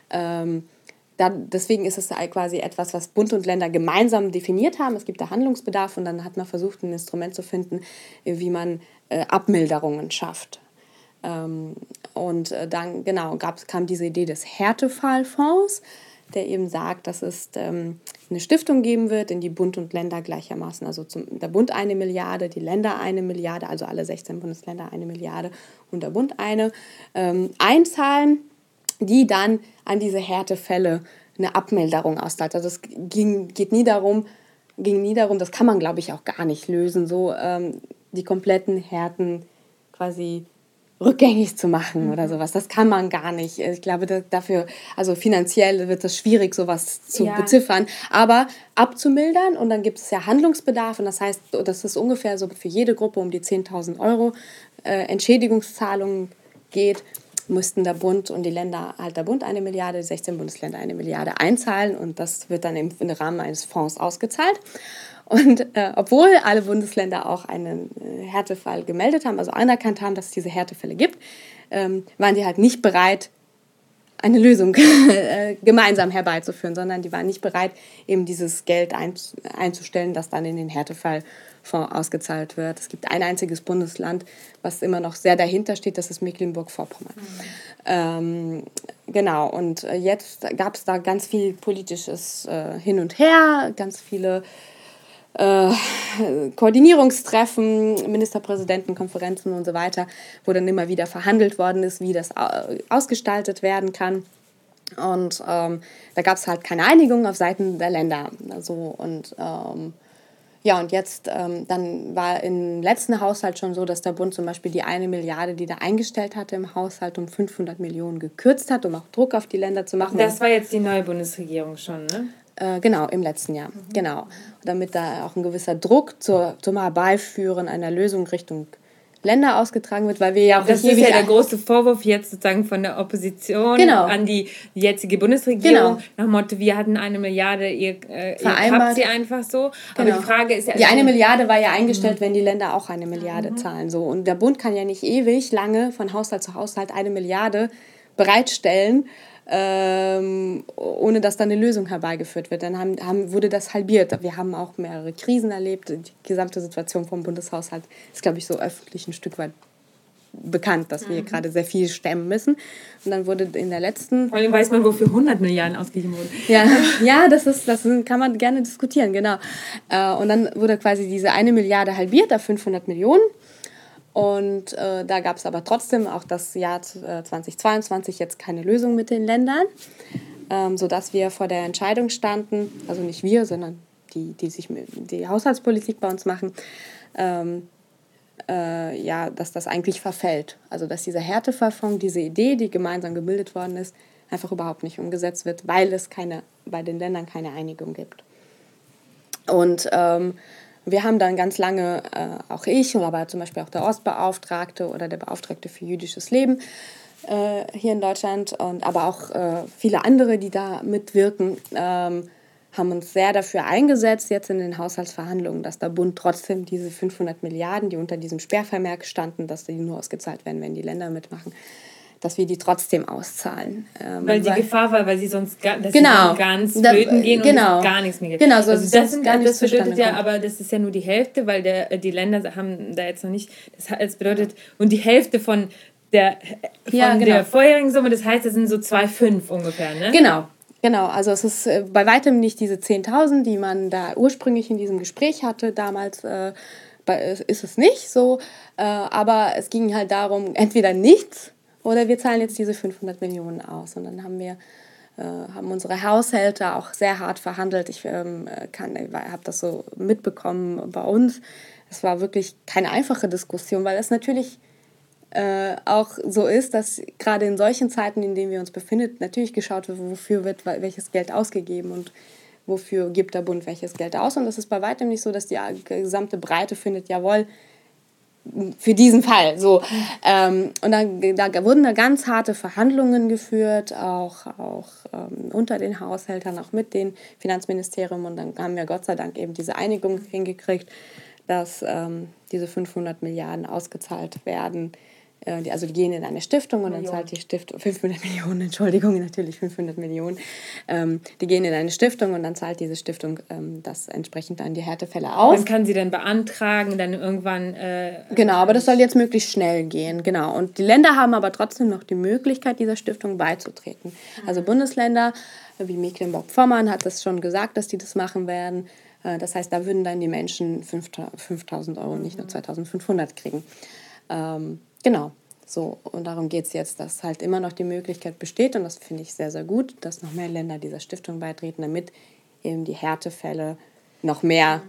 Ähm, da, deswegen ist es quasi etwas, was Bund und Länder gemeinsam definiert haben. Es gibt da Handlungsbedarf und dann hat man versucht, ein Instrument zu finden, wie man äh, Abmilderungen schafft. Ähm, und äh, dann, genau, gab, kam diese Idee des Härtefallfonds, der eben sagt, dass es ähm, eine Stiftung geben wird, in die Bund und Länder gleichermaßen, also zum, der Bund eine Milliarde, die Länder eine Milliarde, also alle 16 Bundesländer eine Milliarde und der Bund eine, ähm, einzahlen, die dann an diese Härtefälle eine Abmilderung ausleitet. Also es ging, geht nie darum, ging nie darum, das kann man glaube ich auch gar nicht lösen, so ähm, die kompletten Härten quasi rückgängig zu machen oder mhm. sowas. Das kann man gar nicht. Ich glaube, dafür, also finanziell wird es schwierig, sowas zu ja. beziffern. Aber abzumildern und dann gibt es ja Handlungsbedarf und das heißt, das ist ungefähr so für jede Gruppe um die 10.000 Euro äh, Entschädigungszahlungen geht, müssten der Bund und die Länder, halt der Bund eine Milliarde, 16 Bundesländer eine Milliarde einzahlen und das wird dann im, im Rahmen eines Fonds ausgezahlt. Und äh, obwohl alle Bundesländer auch einen äh, Härtefall gemeldet haben, also anerkannt haben, dass es diese Härtefälle gibt, ähm, waren die halt nicht bereit, eine Lösung äh, gemeinsam herbeizuführen, sondern die waren nicht bereit, eben dieses Geld ein, einzustellen, das dann in den Härtefallfonds ausgezahlt wird. Es gibt ein einziges Bundesland, was immer noch sehr dahinter steht, das ist Mecklenburg-Vorpommern. Mhm. Ähm, genau, und äh, jetzt gab es da ganz viel politisches äh, Hin und Her, ganz viele äh, Koordinierungstreffen, Ministerpräsidentenkonferenzen und so weiter, wo dann immer wieder verhandelt worden ist, wie das ausgestaltet werden kann. Und ähm, da gab es halt keine Einigung auf Seiten der Länder. Also, und ähm, ja, und jetzt, ähm, dann war im letzten Haushalt schon so, dass der Bund zum Beispiel die eine Milliarde, die da eingestellt hatte im Haushalt, um 500 Millionen gekürzt hat, um auch Druck auf die Länder zu machen. Das war jetzt die neue Bundesregierung schon, ne? Äh, genau, im letzten Jahr. Mhm. Genau. Damit da auch ein gewisser Druck zur, zum Herbeiführen einer Lösung Richtung Länder ausgetragen wird, weil wir ja auch Das ist ja der große Vorwurf jetzt sozusagen von der Opposition genau. an die jetzige Bundesregierung. Genau. Nach dem Motto, wir hatten eine Milliarde, ihr, äh, ihr habt sie einfach so. Genau. Aber die Frage ist ja... Die eine Milliarde war ja eingestellt, mhm. wenn die Länder auch eine Milliarde mhm. zahlen. So. Und der Bund kann ja nicht ewig lange von Haushalt zu Haushalt eine Milliarde bereitstellen, ähm, ohne dass dann eine Lösung herbeigeführt wird. Dann haben, haben, wurde das halbiert. Wir haben auch mehrere Krisen erlebt. Die gesamte Situation vom Bundeshaushalt ist, glaube ich, so öffentlich ein Stück weit bekannt, dass wir mhm. gerade sehr viel stemmen müssen. Und dann wurde in der letzten... Vor allem weiß man, wofür 100 Milliarden ausgegeben wurden. Ja, ja das, ist, das kann man gerne diskutieren, genau. Äh, und dann wurde quasi diese eine Milliarde halbiert auf 500 Millionen. Und äh, da gab es aber trotzdem auch das Jahr 2022 äh, jetzt keine Lösung mit den Ländern, ähm, sodass wir vor der Entscheidung standen, also nicht wir, sondern die, die sich die Haushaltspolitik bei uns machen, ähm, äh, ja, dass das eigentlich verfällt. Also dass dieser Härtefallfonds, diese Idee, die gemeinsam gebildet worden ist, einfach überhaupt nicht umgesetzt wird, weil es keine, bei den Ländern keine Einigung gibt. Und ähm, wir haben dann ganz lange, äh, auch ich, aber zum Beispiel auch der Ostbeauftragte oder der Beauftragte für jüdisches Leben äh, hier in Deutschland, und aber auch äh, viele andere, die da mitwirken, ähm, haben uns sehr dafür eingesetzt, jetzt in den Haushaltsverhandlungen, dass der Bund trotzdem diese 500 Milliarden, die unter diesem Sperrvermerk standen, dass die nur ausgezahlt werden, wenn die Länder mitmachen, dass wir die trotzdem auszahlen. Ähm, weil die weil, Gefahr war, weil sie sonst gar, dass genau, ganz flöten gehen genau, und gar nichts mehr gibt. Genau, so also das, sind, das bedeutet ja, aber das ist ja nur die Hälfte, weil der, die Länder haben da jetzt noch nicht, das bedeutet, und die Hälfte von der, von ja, genau. der vorherigen Summe, das heißt, das sind so 2,5 ungefähr, ne? Genau, Genau, also es ist äh, bei weitem nicht diese 10.000, die man da ursprünglich in diesem Gespräch hatte. Damals äh, ist es nicht so, äh, aber es ging halt darum, entweder nichts oder wir zahlen jetzt diese 500 Millionen aus. Und dann haben wir äh, haben unsere Haushälter auch sehr hart verhandelt. Ich ähm, habe das so mitbekommen bei uns. Es war wirklich keine einfache Diskussion, weil es natürlich äh, auch so ist, dass gerade in solchen Zeiten, in denen wir uns befinden, natürlich geschaut wird, wofür wird welches Geld ausgegeben und wofür gibt der Bund welches Geld aus. Und das ist bei weitem nicht so, dass die gesamte Breite findet, jawohl, für diesen Fall. So. Ähm, und dann da wurden da ganz harte Verhandlungen geführt, auch, auch ähm, unter den Haushältern, auch mit dem Finanzministerium. Und dann haben wir Gott sei Dank eben diese Einigung hingekriegt, dass ähm, diese 500 Milliarden ausgezahlt werden also die gehen in eine Stiftung und dann zahlt die Stiftung 500 Millionen, Entschuldigung, natürlich 500 Millionen. Ähm, die gehen in eine Stiftung und dann zahlt diese Stiftung ähm, das entsprechend an die Härtefälle aus. Man kann sie dann beantragen, dann irgendwann. Äh, genau, aber das soll jetzt möglichst schnell gehen, genau. Und die Länder haben aber trotzdem noch die Möglichkeit, dieser Stiftung beizutreten. Also mhm. Bundesländer wie Mecklenburg-Vorpommern hat das schon gesagt, dass die das machen werden. Äh, das heißt, da würden dann die Menschen 5000 Euro, nicht nur 2500 kriegen. Ähm, Genau. So, und darum geht es jetzt, dass halt immer noch die Möglichkeit besteht, und das finde ich sehr, sehr gut, dass noch mehr Länder dieser Stiftung beitreten, damit eben die Härtefälle noch mehr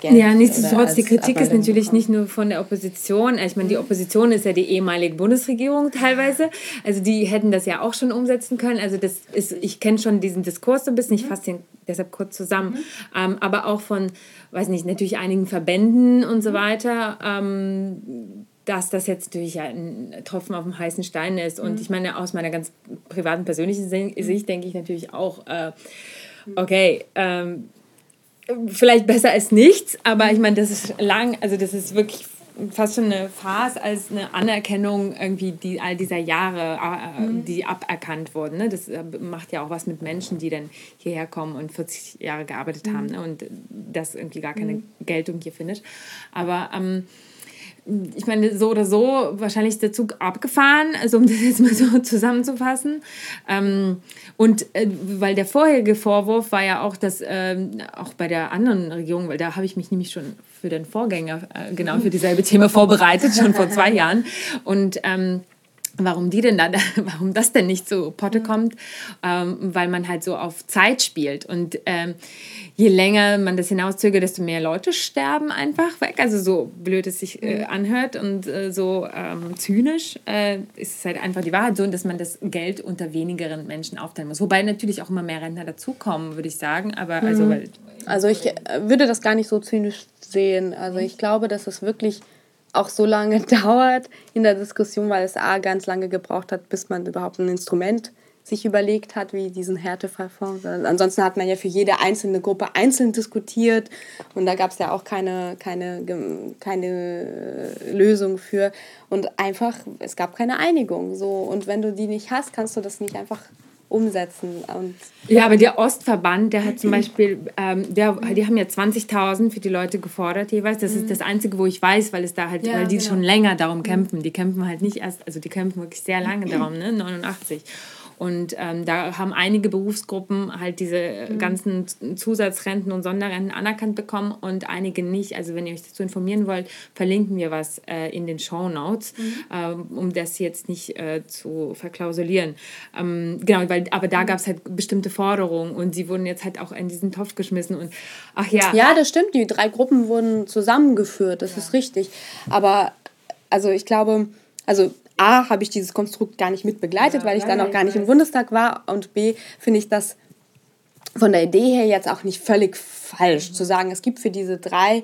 Geld ja, nichtsdestotrotz, die Kritik ist natürlich nicht nur von der Opposition. Ich meine, die Opposition ist ja die ehemalige Bundesregierung teilweise. Also die hätten das ja auch schon umsetzen können. Also das ist, ich kenne schon diesen Diskurs so ein bisschen, ich fasse den deshalb kurz zusammen. Mhm. Ähm, aber auch von, weiß nicht, natürlich einigen Verbänden und so weiter. Ähm, dass das jetzt natürlich ein Tropfen auf dem heißen Stein ist. Und mhm. ich meine, aus meiner ganz privaten, persönlichen Sicht denke ich natürlich auch, äh, okay, ähm, vielleicht besser als nichts, aber ich meine, das ist lang, also das ist wirklich fast schon eine Farce als eine Anerkennung irgendwie die, all dieser Jahre, äh, mhm. die aberkannt wurden. Ne? Das äh, macht ja auch was mit Menschen, die dann hierher kommen und 40 Jahre gearbeitet mhm. haben ne? und das irgendwie gar keine mhm. Geltung hier findet. Aber ähm, ich meine, so oder so wahrscheinlich ist der Zug abgefahren, also um das jetzt mal so zusammenzufassen. Ähm, und äh, weil der vorherige Vorwurf war ja auch, dass ähm, auch bei der anderen Regierung, weil da habe ich mich nämlich schon für den Vorgänger äh, genau für dieselbe Thema vorbereitet, schon vor zwei Jahren. Und ähm, warum die denn da, warum das denn nicht zu Potte kommt, ähm, weil man halt so auf Zeit spielt und ähm, je länger man das hinauszögert, desto mehr Leute sterben einfach weg. Also so blöd es sich äh, mhm. anhört und äh, so ähm, zynisch äh, ist es halt einfach die Wahrheit so, dass man das Geld unter wenigeren Menschen aufteilen muss. Wobei natürlich auch immer mehr Rentner dazukommen, würde ich sagen. Aber also, mhm. also ich äh, würde das gar nicht so zynisch sehen. Also ich glaube, dass es wirklich auch so lange dauert in der Diskussion, weil es A ganz lange gebraucht hat, bis man überhaupt ein Instrument sich überlegt hat, wie diesen Härtefallfonds. Ansonsten hat man ja für jede einzelne Gruppe einzeln diskutiert und da gab es ja auch keine, keine, keine Lösung für. Und einfach, es gab keine Einigung. So. Und wenn du die nicht hast, kannst du das nicht einfach umsetzen. Und ja, aber der Ostverband, der hat zum Beispiel, ähm, der, die haben ja 20.000 für die Leute gefordert jeweils. Das mhm. ist das Einzige, wo ich weiß, weil es da halt, ja, weil die genau. schon länger darum kämpfen. Die kämpfen halt nicht erst, also die kämpfen wirklich sehr lange darum, ne? 89. Und ähm, da haben einige Berufsgruppen halt diese mhm. ganzen Zusatzrenten und Sonderrenten anerkannt bekommen und einige nicht. Also wenn ihr euch dazu informieren wollt, verlinken wir was äh, in den Show Notes, mhm. ähm, um das jetzt nicht äh, zu verklausulieren. Ähm, genau, weil, aber da mhm. gab es halt bestimmte Forderungen und sie wurden jetzt halt auch in diesen Topf geschmissen und ach ja. Ja, das stimmt. Die drei Gruppen wurden zusammengeführt, das ja. ist richtig. Aber also ich glaube, also A, habe ich dieses Konstrukt gar nicht mit begleitet, ja, weil ich dann auch gar nicht im Bundestag war. Und B, finde ich das von der Idee her jetzt auch nicht völlig falsch, mhm. zu sagen, es gibt für diese drei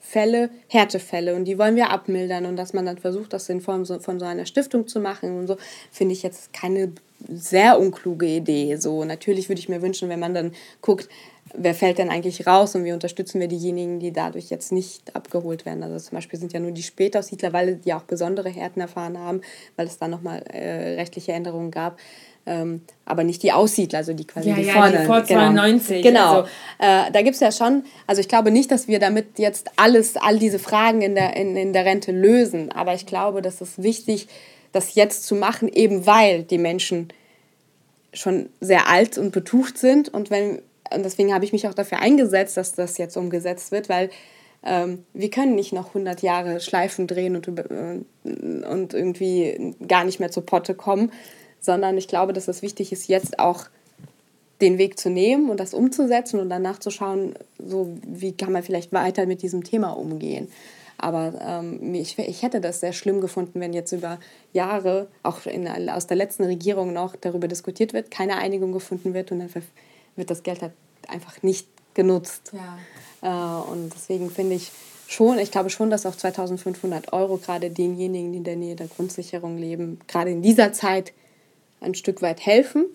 Fälle Härtefälle und die wollen wir abmildern und dass man dann versucht, das in Form von so einer Stiftung zu machen und so, finde ich jetzt keine sehr unkluge Idee. So, natürlich würde ich mir wünschen, wenn man dann guckt, wer fällt denn eigentlich raus und wie unterstützen wir diejenigen, die dadurch jetzt nicht abgeholt werden. Also zum Beispiel sind ja nur die Spätaussiedler, weil die auch besondere Härten erfahren haben, weil es da nochmal äh, rechtliche Änderungen gab. Ähm, aber nicht die Aussiedler, also die quasi ja, die ja, vorne. Die vor 92. Genau. genau. Also. Äh, da gibt es ja schon, also ich glaube nicht, dass wir damit jetzt alles, all diese Fragen in der, in, in der Rente lösen. Aber ich glaube, das ist wichtig, das jetzt zu machen, eben weil die Menschen schon sehr alt und betucht sind. Und wenn und deswegen habe ich mich auch dafür eingesetzt, dass das jetzt umgesetzt wird, weil ähm, wir können nicht noch 100 Jahre Schleifen drehen und, äh, und irgendwie gar nicht mehr zur Potte kommen, sondern ich glaube, dass es wichtig ist, jetzt auch den Weg zu nehmen und das umzusetzen und danach zu schauen, so wie kann man vielleicht weiter mit diesem Thema umgehen. Aber ähm, ich, ich hätte das sehr schlimm gefunden, wenn jetzt über Jahre, auch in, aus der letzten Regierung noch, darüber diskutiert wird, keine Einigung gefunden wird und dann wird das Geld halt einfach nicht genutzt. Ja. Äh, und deswegen finde ich schon, ich glaube schon, dass auch 2500 Euro gerade denjenigen, die in der Nähe der Grundsicherung leben, gerade in dieser Zeit ein Stück weit helfen.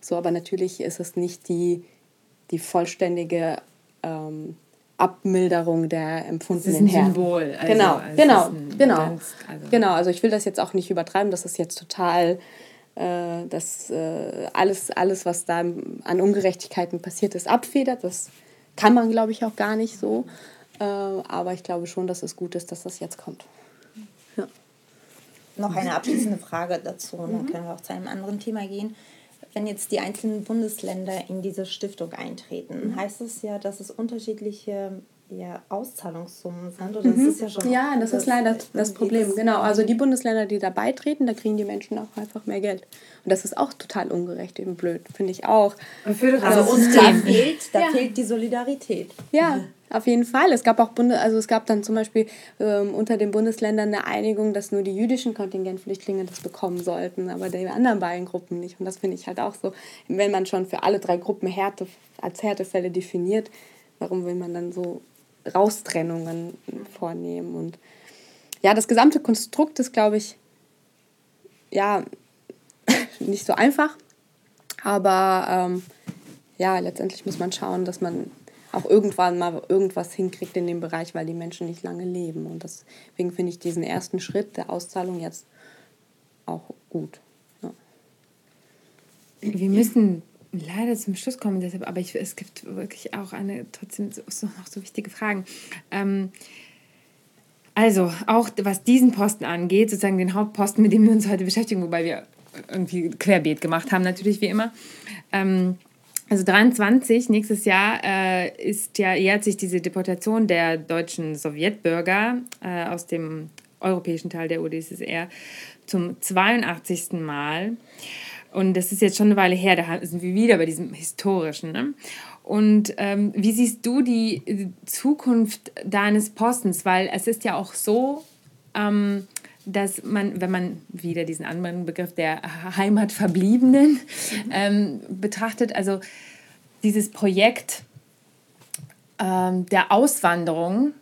So, aber natürlich ist es nicht die, die vollständige ähm, Abmilderung der empfundenen Härten. Symbol. Also, genau, genau, genau. Ganz, also genau. Also ich will das jetzt auch nicht übertreiben, das ist jetzt total äh, dass äh, alles, alles, was da an Ungerechtigkeiten passiert ist, abfedert. Das kann man, glaube ich, auch gar nicht so. Äh, aber ich glaube schon, dass es gut ist, dass das jetzt kommt. Ja. Noch eine abschließende Frage dazu, und dann mhm. können wir auch zu einem anderen Thema gehen. Wenn jetzt die einzelnen Bundesländer in diese Stiftung eintreten, mhm. heißt es ja, dass es unterschiedliche ja, Auszahlungssummen sind. Oder mhm. das ist ja schon. Ja, das, das ist leider das Problem. Genau. Also die Bundesländer, die da beitreten, da kriegen die Menschen auch einfach mehr Geld. Und das ist auch total ungerecht, eben blöd, finde ich auch. Für also uns da fehlt, da ja. fehlt die Solidarität. Ja. Auf jeden Fall. Es gab auch Bunde, also es gab dann zum Beispiel ähm, unter den Bundesländern eine Einigung, dass nur die jüdischen Kontingentflüchtlinge das bekommen sollten, aber die anderen beiden Gruppen nicht. Und das finde ich halt auch so, wenn man schon für alle drei Gruppen Härte als Härtefälle definiert, warum will man dann so Raustrennungen vornehmen. Und ja, das gesamte Konstrukt ist, glaube ich, ja, nicht so einfach. Aber ähm, ja, letztendlich muss man schauen, dass man auch irgendwann mal irgendwas hinkriegt in dem Bereich, weil die Menschen nicht lange leben. Und deswegen finde ich diesen ersten Schritt der Auszahlung jetzt auch gut. Ja. Wir müssen leider zum Schluss kommen, deshalb, aber ich, es gibt wirklich auch eine trotzdem so, so noch so wichtige Fragen. Ähm, also, auch was diesen Posten angeht, sozusagen den Hauptposten, mit dem wir uns heute beschäftigen, wobei wir irgendwie querbeet gemacht haben, natürlich wie immer. Ähm, also 23, nächstes Jahr, äh, ist ja, jährt sich diese Deportation der deutschen Sowjetbürger äh, aus dem europäischen Teil der UdSSR zum 82. Mal. Und das ist jetzt schon eine Weile her, da sind wir wieder bei diesem Historischen. Ne? Und ähm, wie siehst du die Zukunft deines Postens? Weil es ist ja auch so, ähm, dass man, wenn man wieder diesen anderen Begriff der Heimatverbliebenen ähm, betrachtet, also dieses Projekt ähm, der Auswanderung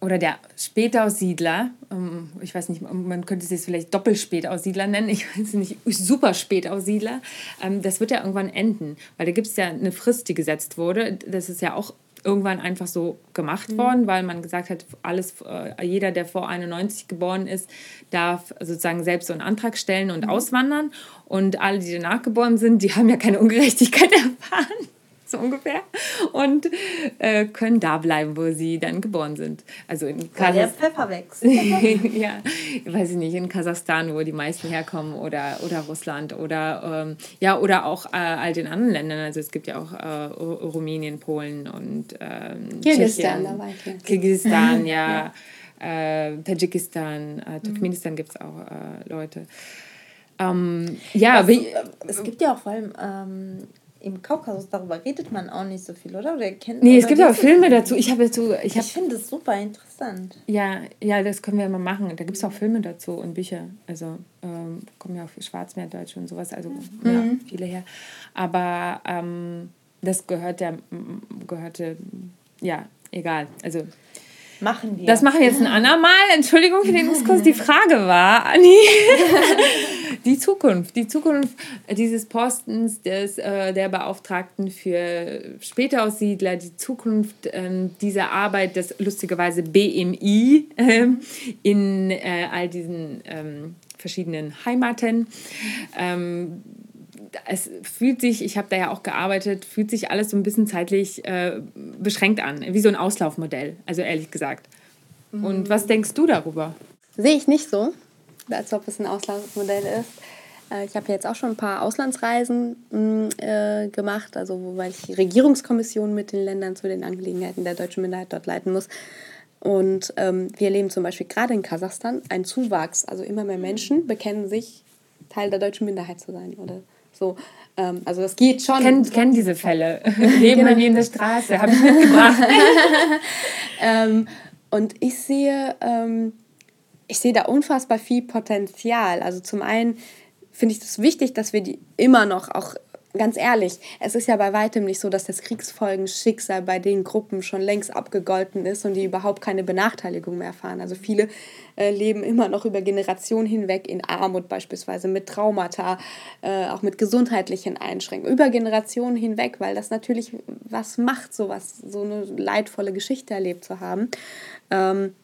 oder der Spätaussiedler, ähm, ich weiß nicht, man könnte es jetzt vielleicht Doppelspätaussiedler nennen, ich weiß nicht, super Spätaussiedler, ähm, das wird ja irgendwann enden, weil da gibt es ja eine Frist, die gesetzt wurde. Das ist ja auch irgendwann einfach so gemacht mhm. worden, weil man gesagt hat, alles, äh, jeder, der vor 91 geboren ist, darf sozusagen selbst so einen Antrag stellen und mhm. auswandern. Und alle, die danach geboren sind, die haben ja keine Ungerechtigkeit erfahren so ungefähr, und äh, können da bleiben, wo sie dann geboren sind. Also in Kasachstan. Der Pfeffer wächst. ja, weiß ich nicht, in Kasachstan, wo die meisten herkommen, oder, oder Russland, oder, ähm, ja, oder auch äh, all den anderen Ländern. Also es gibt ja auch äh, Rumänien, Polen und ähm, Kirgisistan, Tschechien, Kirgisistan, ja, ja. Äh, Tadschikistan, äh, Turkmenistan mhm. gibt es auch äh, Leute. Ähm, ja, Was, es gibt ja auch vor allem ähm, im Kaukasus, darüber redet man auch nicht so viel, oder? oder kennt, nee, es gibt auch Filme dazu. Ich, dazu, ich, hab, ich finde es super interessant. Ja, ja, das können wir mal machen. Da gibt es auch Filme dazu und Bücher. Also ähm, kommen ja auch Schwarzmeerdeutsch und sowas, also mhm. ja, viele her. Aber ähm, das gehört ja, gehörte, ja, egal. Also Machen wir. Das machen wir jetzt ein andermal. Entschuldigung für den Diskurs. Die Frage war, Anni, die Zukunft. Die Zukunft dieses Postens des, äh, der Beauftragten für Spätaussiedler, die Zukunft äh, dieser Arbeit des lustigerweise BMI äh, in äh, all diesen ähm, verschiedenen Heimaten. Ähm, es fühlt sich, ich habe da ja auch gearbeitet, fühlt sich alles so ein bisschen zeitlich äh, beschränkt an, wie so ein Auslaufmodell, also ehrlich gesagt. Mhm. Und was denkst du darüber? Sehe ich nicht so, als ob es ein Auslaufmodell ist. Äh, ich habe jetzt auch schon ein paar Auslandsreisen mm, äh, gemacht, also weil ich Regierungskommissionen mit den Ländern zu den Angelegenheiten der deutschen Minderheit dort leiten muss. Und ähm, wir erleben zum Beispiel gerade in Kasachstan einen Zuwachs. Also immer mehr Menschen bekennen sich, Teil der deutschen Minderheit zu sein oder so, ähm, also das geht schon. Kennen kenn diese Fälle. Leben genau. in der Straße, habe ich mitgebracht. ähm, und ich sehe, ähm, ich sehe da unfassbar viel Potenzial. Also zum einen finde ich es das wichtig, dass wir die immer noch auch ganz ehrlich, es ist ja bei weitem nicht so, dass das Kriegsfolgenschicksal bei den Gruppen schon längst abgegolten ist und die überhaupt keine Benachteiligung mehr erfahren. Also viele äh, leben immer noch über Generationen hinweg in Armut beispielsweise, mit Traumata, äh, auch mit gesundheitlichen Einschränkungen, über Generationen hinweg, weil das natürlich was macht, so was, so eine leidvolle Geschichte erlebt zu haben. Ähm,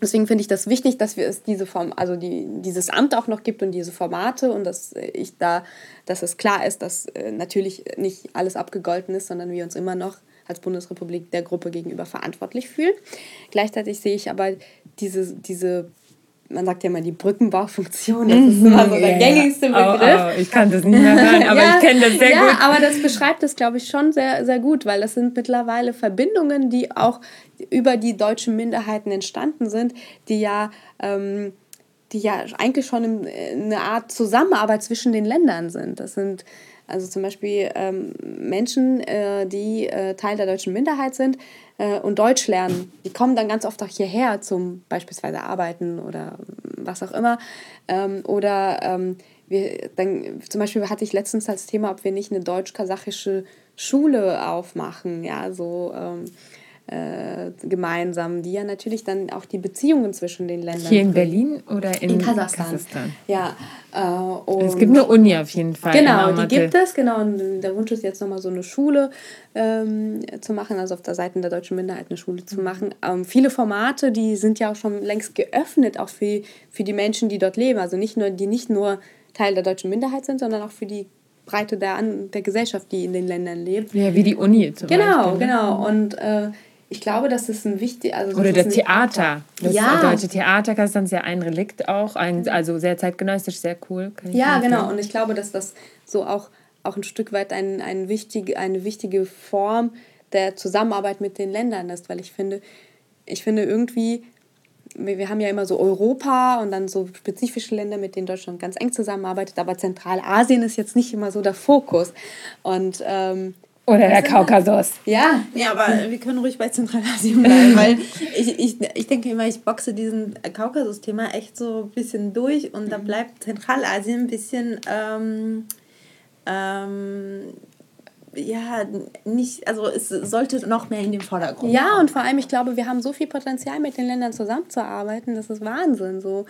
Deswegen finde ich das wichtig, dass wir es diese Form, also die, dieses Amt auch noch gibt und diese Formate und dass ich da, dass es klar ist, dass äh, natürlich nicht alles abgegolten ist, sondern wir uns immer noch als Bundesrepublik der Gruppe gegenüber verantwortlich fühlen. Gleichzeitig sehe ich aber diese, diese man sagt ja immer die Brückenbaufunktion, das ist immer so der gängigste Begriff. Oh, oh, ich kann das nicht mehr hören, aber ja, ich kenne das sehr ja, gut. Ja, aber das beschreibt es, glaube ich, schon sehr, sehr gut, weil das sind mittlerweile Verbindungen, die auch über die deutschen Minderheiten entstanden sind, die ja, ähm, die ja eigentlich schon eine Art Zusammenarbeit zwischen den Ländern sind. Das sind also zum Beispiel ähm, Menschen, äh, die äh, Teil der deutschen Minderheit sind äh, und Deutsch lernen. Die kommen dann ganz oft auch hierher zum beispielsweise Arbeiten oder was auch immer. Ähm, oder ähm, wir, dann, zum Beispiel hatte ich letztens als Thema, ob wir nicht eine deutsch-kasachische Schule aufmachen. Ja, so ähm, äh, gemeinsam, die ja natürlich dann auch die Beziehungen zwischen den Ländern. Hier in Berlin oder in, in Kasachstan? Kasachstan. Ja. Äh, es gibt eine Uni auf jeden Fall. Genau, die gibt es, genau. Und der Wunsch ist jetzt nochmal so eine Schule ähm, zu machen, also auf der Seite der deutschen Minderheit eine Schule zu machen. Ähm, viele Formate, die sind ja auch schon längst geöffnet, auch für, für die Menschen, die dort leben. Also nicht nur, die nicht nur Teil der deutschen Minderheit sind, sondern auch für die Breite der, der Gesellschaft, die in den Ländern lebt. Ja, wie die Uni zum genau, Beispiel. Genau, genau. Und äh, ich glaube, das ist ein wichtig. Also Oder das Theater. Das ja. deutsche Theater ist dann sehr ein Relikt auch, ein, also sehr zeitgenössisch, sehr cool. ja, genau. Und ich glaube, dass das so auch, auch ein Stück weit ein, ein wichtig, eine wichtige Form der Zusammenarbeit mit den Ländern ist, weil ich finde, ich finde irgendwie, wir haben ja immer so Europa und dann so spezifische Länder, mit denen Deutschland ganz eng zusammenarbeitet, aber Zentralasien ist jetzt nicht immer so der Fokus. Und ähm, oder der Kaukasus. Ja. Ja, aber wir können ruhig bei Zentralasien bleiben, weil ich, ich, ich denke immer, ich boxe diesen Kaukasus-Thema echt so ein bisschen durch und da bleibt Zentralasien ein bisschen ähm, ähm, ja, nicht, also es sollte noch mehr in den Vordergrund. Ja, kommen. und vor allem, ich glaube, wir haben so viel Potenzial, mit den Ländern zusammenzuarbeiten, das ist Wahnsinn. So.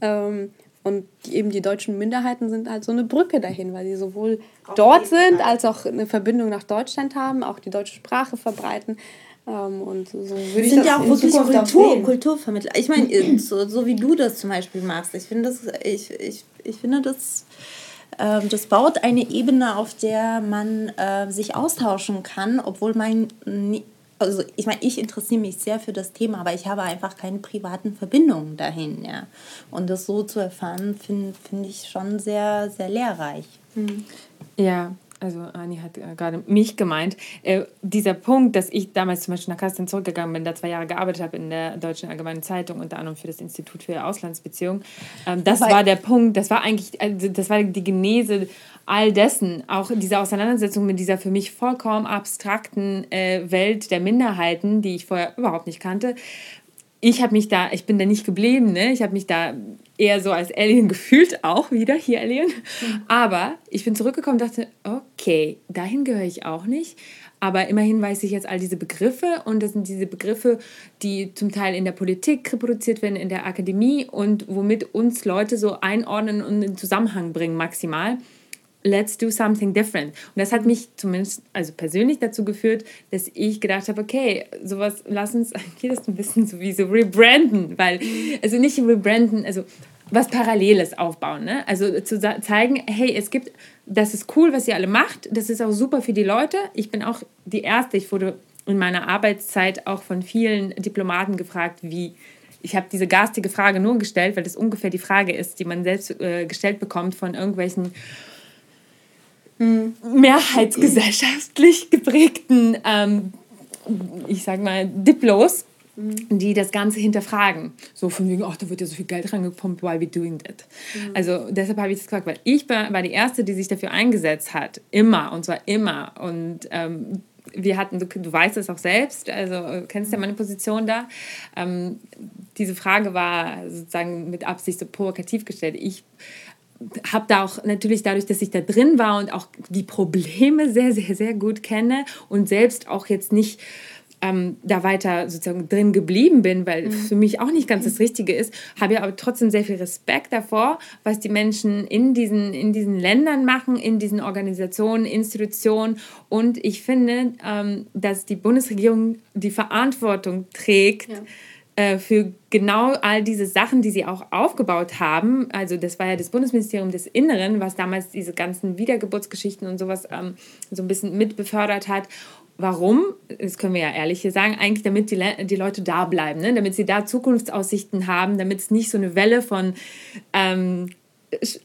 Ähm, und die, eben die deutschen Minderheiten sind halt so eine Brücke dahin, weil sie sowohl Auf dort sind, als auch eine Verbindung nach Deutschland haben, auch die deutsche Sprache verbreiten. Ähm, und so würde sind ja auch wirklich Kultur, Kulturvermittler. Ich meine, so, so wie du das zum Beispiel machst, ich finde das, ich, ich, ich finde das ähm, das baut eine Ebene, auf der man äh, sich austauschen kann, obwohl man also ich meine, ich interessiere mich sehr für das Thema, aber ich habe einfach keine privaten Verbindungen dahin, ja. Und das so zu erfahren, finde find ich schon sehr, sehr lehrreich. Mhm. Ja, also Ani hat äh, gerade mich gemeint, äh, dieser Punkt, dass ich damals zum Beispiel nach Kasteln zurückgegangen bin, da zwei Jahre gearbeitet habe in der Deutschen Allgemeinen Zeitung, unter anderem für das Institut für Auslandsbeziehungen, ähm, das Wobei, war der Punkt, das war eigentlich, also das war die Genese all dessen, auch diese Auseinandersetzung mit dieser für mich vollkommen abstrakten äh, Welt der Minderheiten, die ich vorher überhaupt nicht kannte, ich habe mich da, ich bin da nicht geblieben, ne? Ich habe mich da eher so als Alien gefühlt, auch wieder hier Alien. Mhm. Aber ich bin zurückgekommen und dachte, okay, dahin gehöre ich auch nicht. Aber immerhin weiß ich jetzt all diese Begriffe und das sind diese Begriffe, die zum Teil in der Politik reproduziert werden, in der Akademie und womit uns Leute so einordnen und in Zusammenhang bringen maximal let's do something different. Und das hat mich zumindest, also persönlich dazu geführt, dass ich gedacht habe, okay, sowas, lass uns das ein bisschen sowieso rebranden, weil, also nicht rebranden, also was Paralleles aufbauen, ne? Also zu zeigen, hey, es gibt, das ist cool, was ihr alle macht, das ist auch super für die Leute. Ich bin auch die Erste, ich wurde in meiner Arbeitszeit auch von vielen Diplomaten gefragt, wie ich habe diese garstige Frage nur gestellt, weil das ungefähr die Frage ist, die man selbst äh, gestellt bekommt von irgendwelchen mehrheitsgesellschaftlich geprägten, ähm, ich sag mal, Diplos, mhm. die das Ganze hinterfragen. So von wegen, ach, da wird ja so viel Geld reingepumpt, why we doing that? Mhm. Also deshalb habe ich das gesagt, weil ich war die Erste, die sich dafür eingesetzt hat. Immer, und zwar immer. Und ähm, wir hatten, du, du weißt es auch selbst, also kennst ja meine Position da. Ähm, diese Frage war sozusagen mit Absicht so provokativ gestellt. Ich habe da auch natürlich dadurch, dass ich da drin war und auch die Probleme sehr, sehr, sehr gut kenne und selbst auch jetzt nicht ähm, da weiter sozusagen drin geblieben bin, weil mhm. für mich auch nicht ganz das Richtige ist, habe ich aber trotzdem sehr viel Respekt davor, was die Menschen in diesen, in diesen Ländern machen, in diesen Organisationen, Institutionen. Und ich finde, ähm, dass die Bundesregierung die Verantwortung trägt. Ja äh, für genau all diese Sachen, die sie auch aufgebaut haben. Also das war ja das Bundesministerium des Inneren, was damals diese ganzen Wiedergeburtsgeschichten und sowas ähm, so ein bisschen mit befördert hat. Warum? Das können wir ja ehrlich hier sagen. Eigentlich, damit die, Le die Leute da bleiben, ne? damit sie da Zukunftsaussichten haben, damit es nicht so eine Welle von ähm,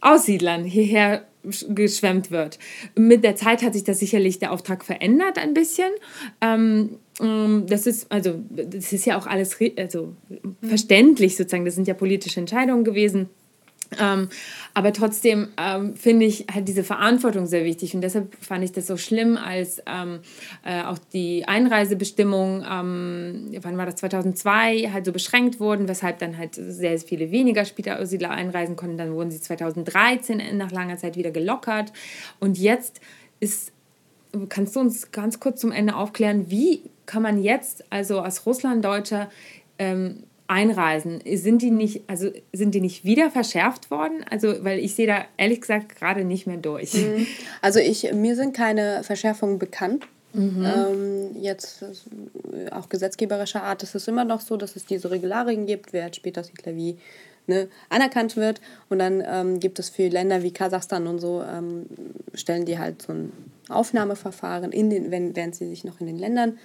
Aussiedlern hierher geschwemmt wird. Mit der Zeit hat sich das sicherlich der Auftrag verändert ein bisschen. Ähm, ähm, das ist also das ist ja auch alles also mhm. verständlich sozusagen. Das sind ja politische Entscheidungen gewesen. Ähm, aber trotzdem ähm, finde ich halt diese Verantwortung sehr wichtig. Und deshalb fand ich das so schlimm, als ähm, äh, auch die Einreisebestimmungen, ähm, wann war das, 2002, halt so beschränkt wurden, weshalb dann halt sehr viele weniger Späteraussiedler einreisen konnten. Dann wurden sie 2013 nach langer Zeit wieder gelockert. Und jetzt ist, kannst du uns ganz kurz zum Ende aufklären, wie kann man jetzt also als Russlanddeutscher ähm, einreisen, sind die nicht, also sind die nicht wieder verschärft worden? Also, weil ich sehe da ehrlich gesagt gerade nicht mehr durch. Mhm. Also ich, mir sind keine Verschärfungen bekannt. Mhm. Ähm, jetzt äh, auch gesetzgeberischer Art ist es immer noch so, dass es diese Regularien gibt, wer später Siedler wie ne, anerkannt wird. Und dann ähm, gibt es für Länder wie Kasachstan und so, ähm, stellen die halt so ein Aufnahmeverfahren, in den, wenn, während sie sich noch in den Ländern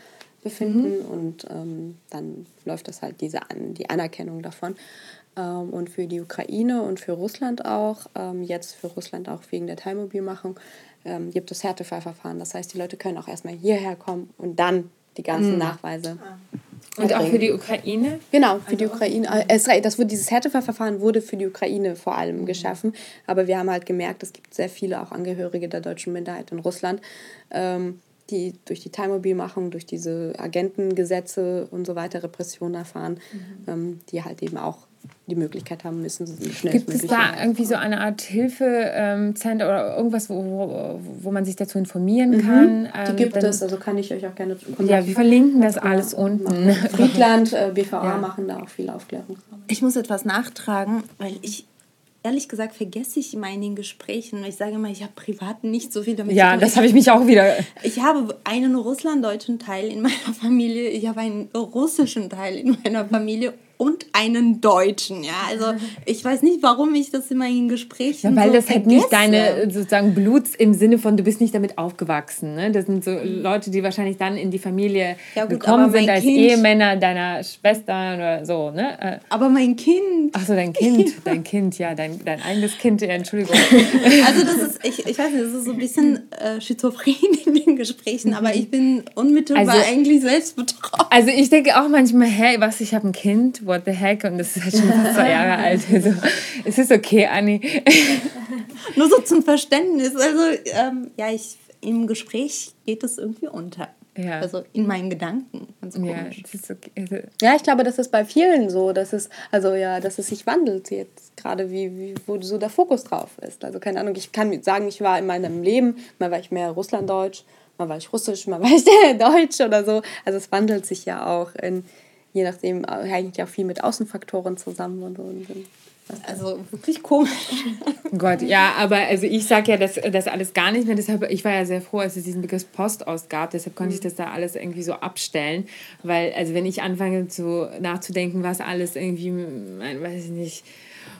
befinden mhm. und ähm, dann läuft das halt diese An die Anerkennung davon. Ähm, und für die Ukraine und für Russland auch, ähm, jetzt für Russland auch wegen der Teilmobilmachung, ähm, gibt es Härtefallverfahren. Das heißt, die Leute können auch erstmal hierher kommen und dann die ganzen mhm. Nachweise. Ah. Und auch für die Ukraine? Genau, für also die Ukraine. Es, das wurde, dieses Härtefallverfahren wurde für die Ukraine vor allem mhm. geschaffen. Aber wir haben halt gemerkt, es gibt sehr viele auch Angehörige der deutschen Minderheit in Russland, ähm, die durch die Teilmobilmachung, durch diese Agentengesetze und so weiter Repressionen erfahren, mhm. ähm, die halt eben auch die Möglichkeit haben, müssen sie schnell Gibt es da irgendwie so eine Art Hilfezentrum oder irgendwas, wo, wo, wo man sich dazu informieren mhm. kann? Die ähm, gibt es, also kann ich euch auch gerne Ja, wir verlinken das alles unten. Friedland, äh, BVA ja. machen da auch viel Aufklärung. Ich muss etwas nachtragen, weil ich ehrlich gesagt vergesse ich immer in den Gesprächen. Ich sage immer, ich habe privat nicht so viel damit Ja, das habe ich mich auch wieder. Ich habe einen russlanddeutschen Teil in meiner Familie, ich habe einen russischen Teil in meiner Familie und einen Deutschen. Ja, also ich weiß nicht, warum ich das immer in Gesprächen. Ja, weil so das halt nicht deine sozusagen Bluts im Sinne von, du bist nicht damit aufgewachsen. Ne? Das sind so Leute, die wahrscheinlich dann in die Familie ja, gut, gekommen sind als kind, Ehemänner deiner Schwester oder so. Ne? Äh, aber mein Kind. Ach so, dein Kind, dein Kind, ja, dein, dein eigenes Kind, ja, Entschuldigung. Also das ist, ich, ich weiß nicht, das ist so ein bisschen äh, schizophren in den Gesprächen, aber ich bin unmittelbar also, eigentlich selbst betroffen. Also ich denke auch manchmal, hey, was, ich habe ein Kind, what the heck? Und das ist halt schon fast zwei Jahre alt. Also, es ist okay, Anni. Nur so zum Verständnis. Also, ähm, ja, ich, im Gespräch geht es irgendwie unter. Ja. Also in meinen Gedanken. Ganz komisch. Ja, okay. Also ja, ich glaube, das ist bei vielen so, dass es, also ja, dass es sich wandelt jetzt, gerade wie, wie, wo so der Fokus drauf ist. Also keine Ahnung, ich kann sagen, ich war in meinem Leben, mal war ich mehr Russlanddeutsch, mal war ich Russisch, mal war ich Deutsch oder so. Also es wandelt sich ja auch in, je nachdem äh, hängt ja auch viel mit Außenfaktoren zusammen und so. Und also wirklich komisch. Gott, ja, aber also ich sage ja das, das alles gar nicht mehr. Deshalb, ich war ja sehr froh, als es diesen Begriff Post ausgab. Deshalb konnte ich mhm. das da alles irgendwie so abstellen. Weil, also wenn ich anfange zu nachzudenken, was alles irgendwie, weiß ich nicht,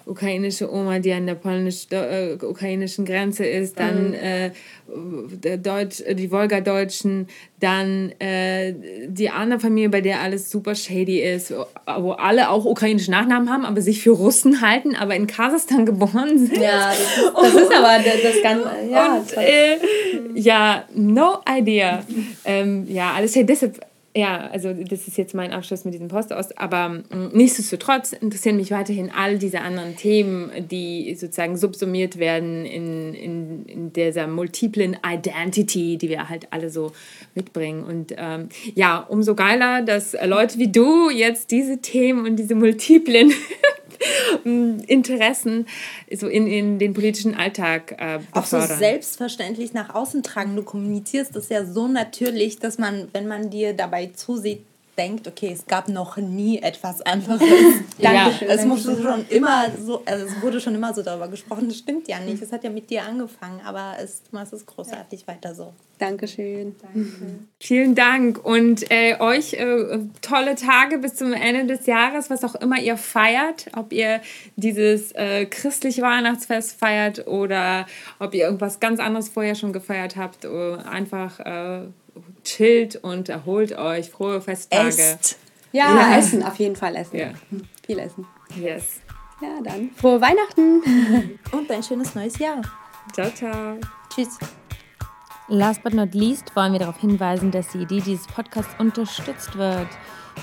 ukrainische Oma, die an der polnisch-ukrainischen äh, Grenze ist, dann mhm. äh, der Deutsch, die Wolga-Deutschen, dann äh, die andere Familie, bei der alles super shady ist, wo alle auch ukrainische Nachnamen haben, aber sich für Russen halten, aber in Kasachstan geboren sind. Ja, das ist, das ist aber das, das Ganze. Ja, und, äh, ja, no idea. ähm, ja, alles deshalb ja, also das ist jetzt mein Abschluss mit diesem Post aus, aber mm, nichtsdestotrotz interessieren mich weiterhin all diese anderen Themen, die sozusagen subsumiert werden in, in, in dieser multiplen Identity, die wir halt alle so mitbringen. Und ähm, ja, umso geiler, dass Leute wie du jetzt diese Themen und diese multiplen Interessen so in, in den politischen Alltag äh, Auch so selbstverständlich nach außen tragen. Du kommunizierst das ja so natürlich, dass man, wenn man dir dabei zusieht, denkt, okay, es gab noch nie etwas anderes. ja, es musste schon immer so, also es wurde schon immer so darüber gesprochen. Das stimmt ja nicht. Es hat ja mit dir angefangen, aber es, du machst es großartig ja. weiter so. Dankeschön. Danke. Vielen Dank und äh, euch äh, tolle Tage bis zum Ende des Jahres, was auch immer ihr feiert, ob ihr dieses äh, christliche Weihnachtsfest feiert oder ob ihr irgendwas ganz anderes vorher schon gefeiert habt, äh, einfach äh, chillt und erholt euch. Frohe Festtage. Esst. Ja, ja, essen, auf jeden Fall essen. Ja. Viel essen. Yes. Ja, dann frohe Weihnachten. und ein schönes neues Jahr. Ciao, ciao. Tschüss. Last but not least wollen wir darauf hinweisen, dass die Idee dieses Podcasts unterstützt wird.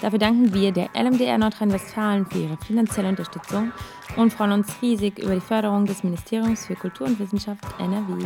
Dafür danken wir der LMDR Nordrhein-Westfalen für ihre finanzielle Unterstützung und freuen uns riesig über die Förderung des Ministeriums für Kultur und Wissenschaft NRW.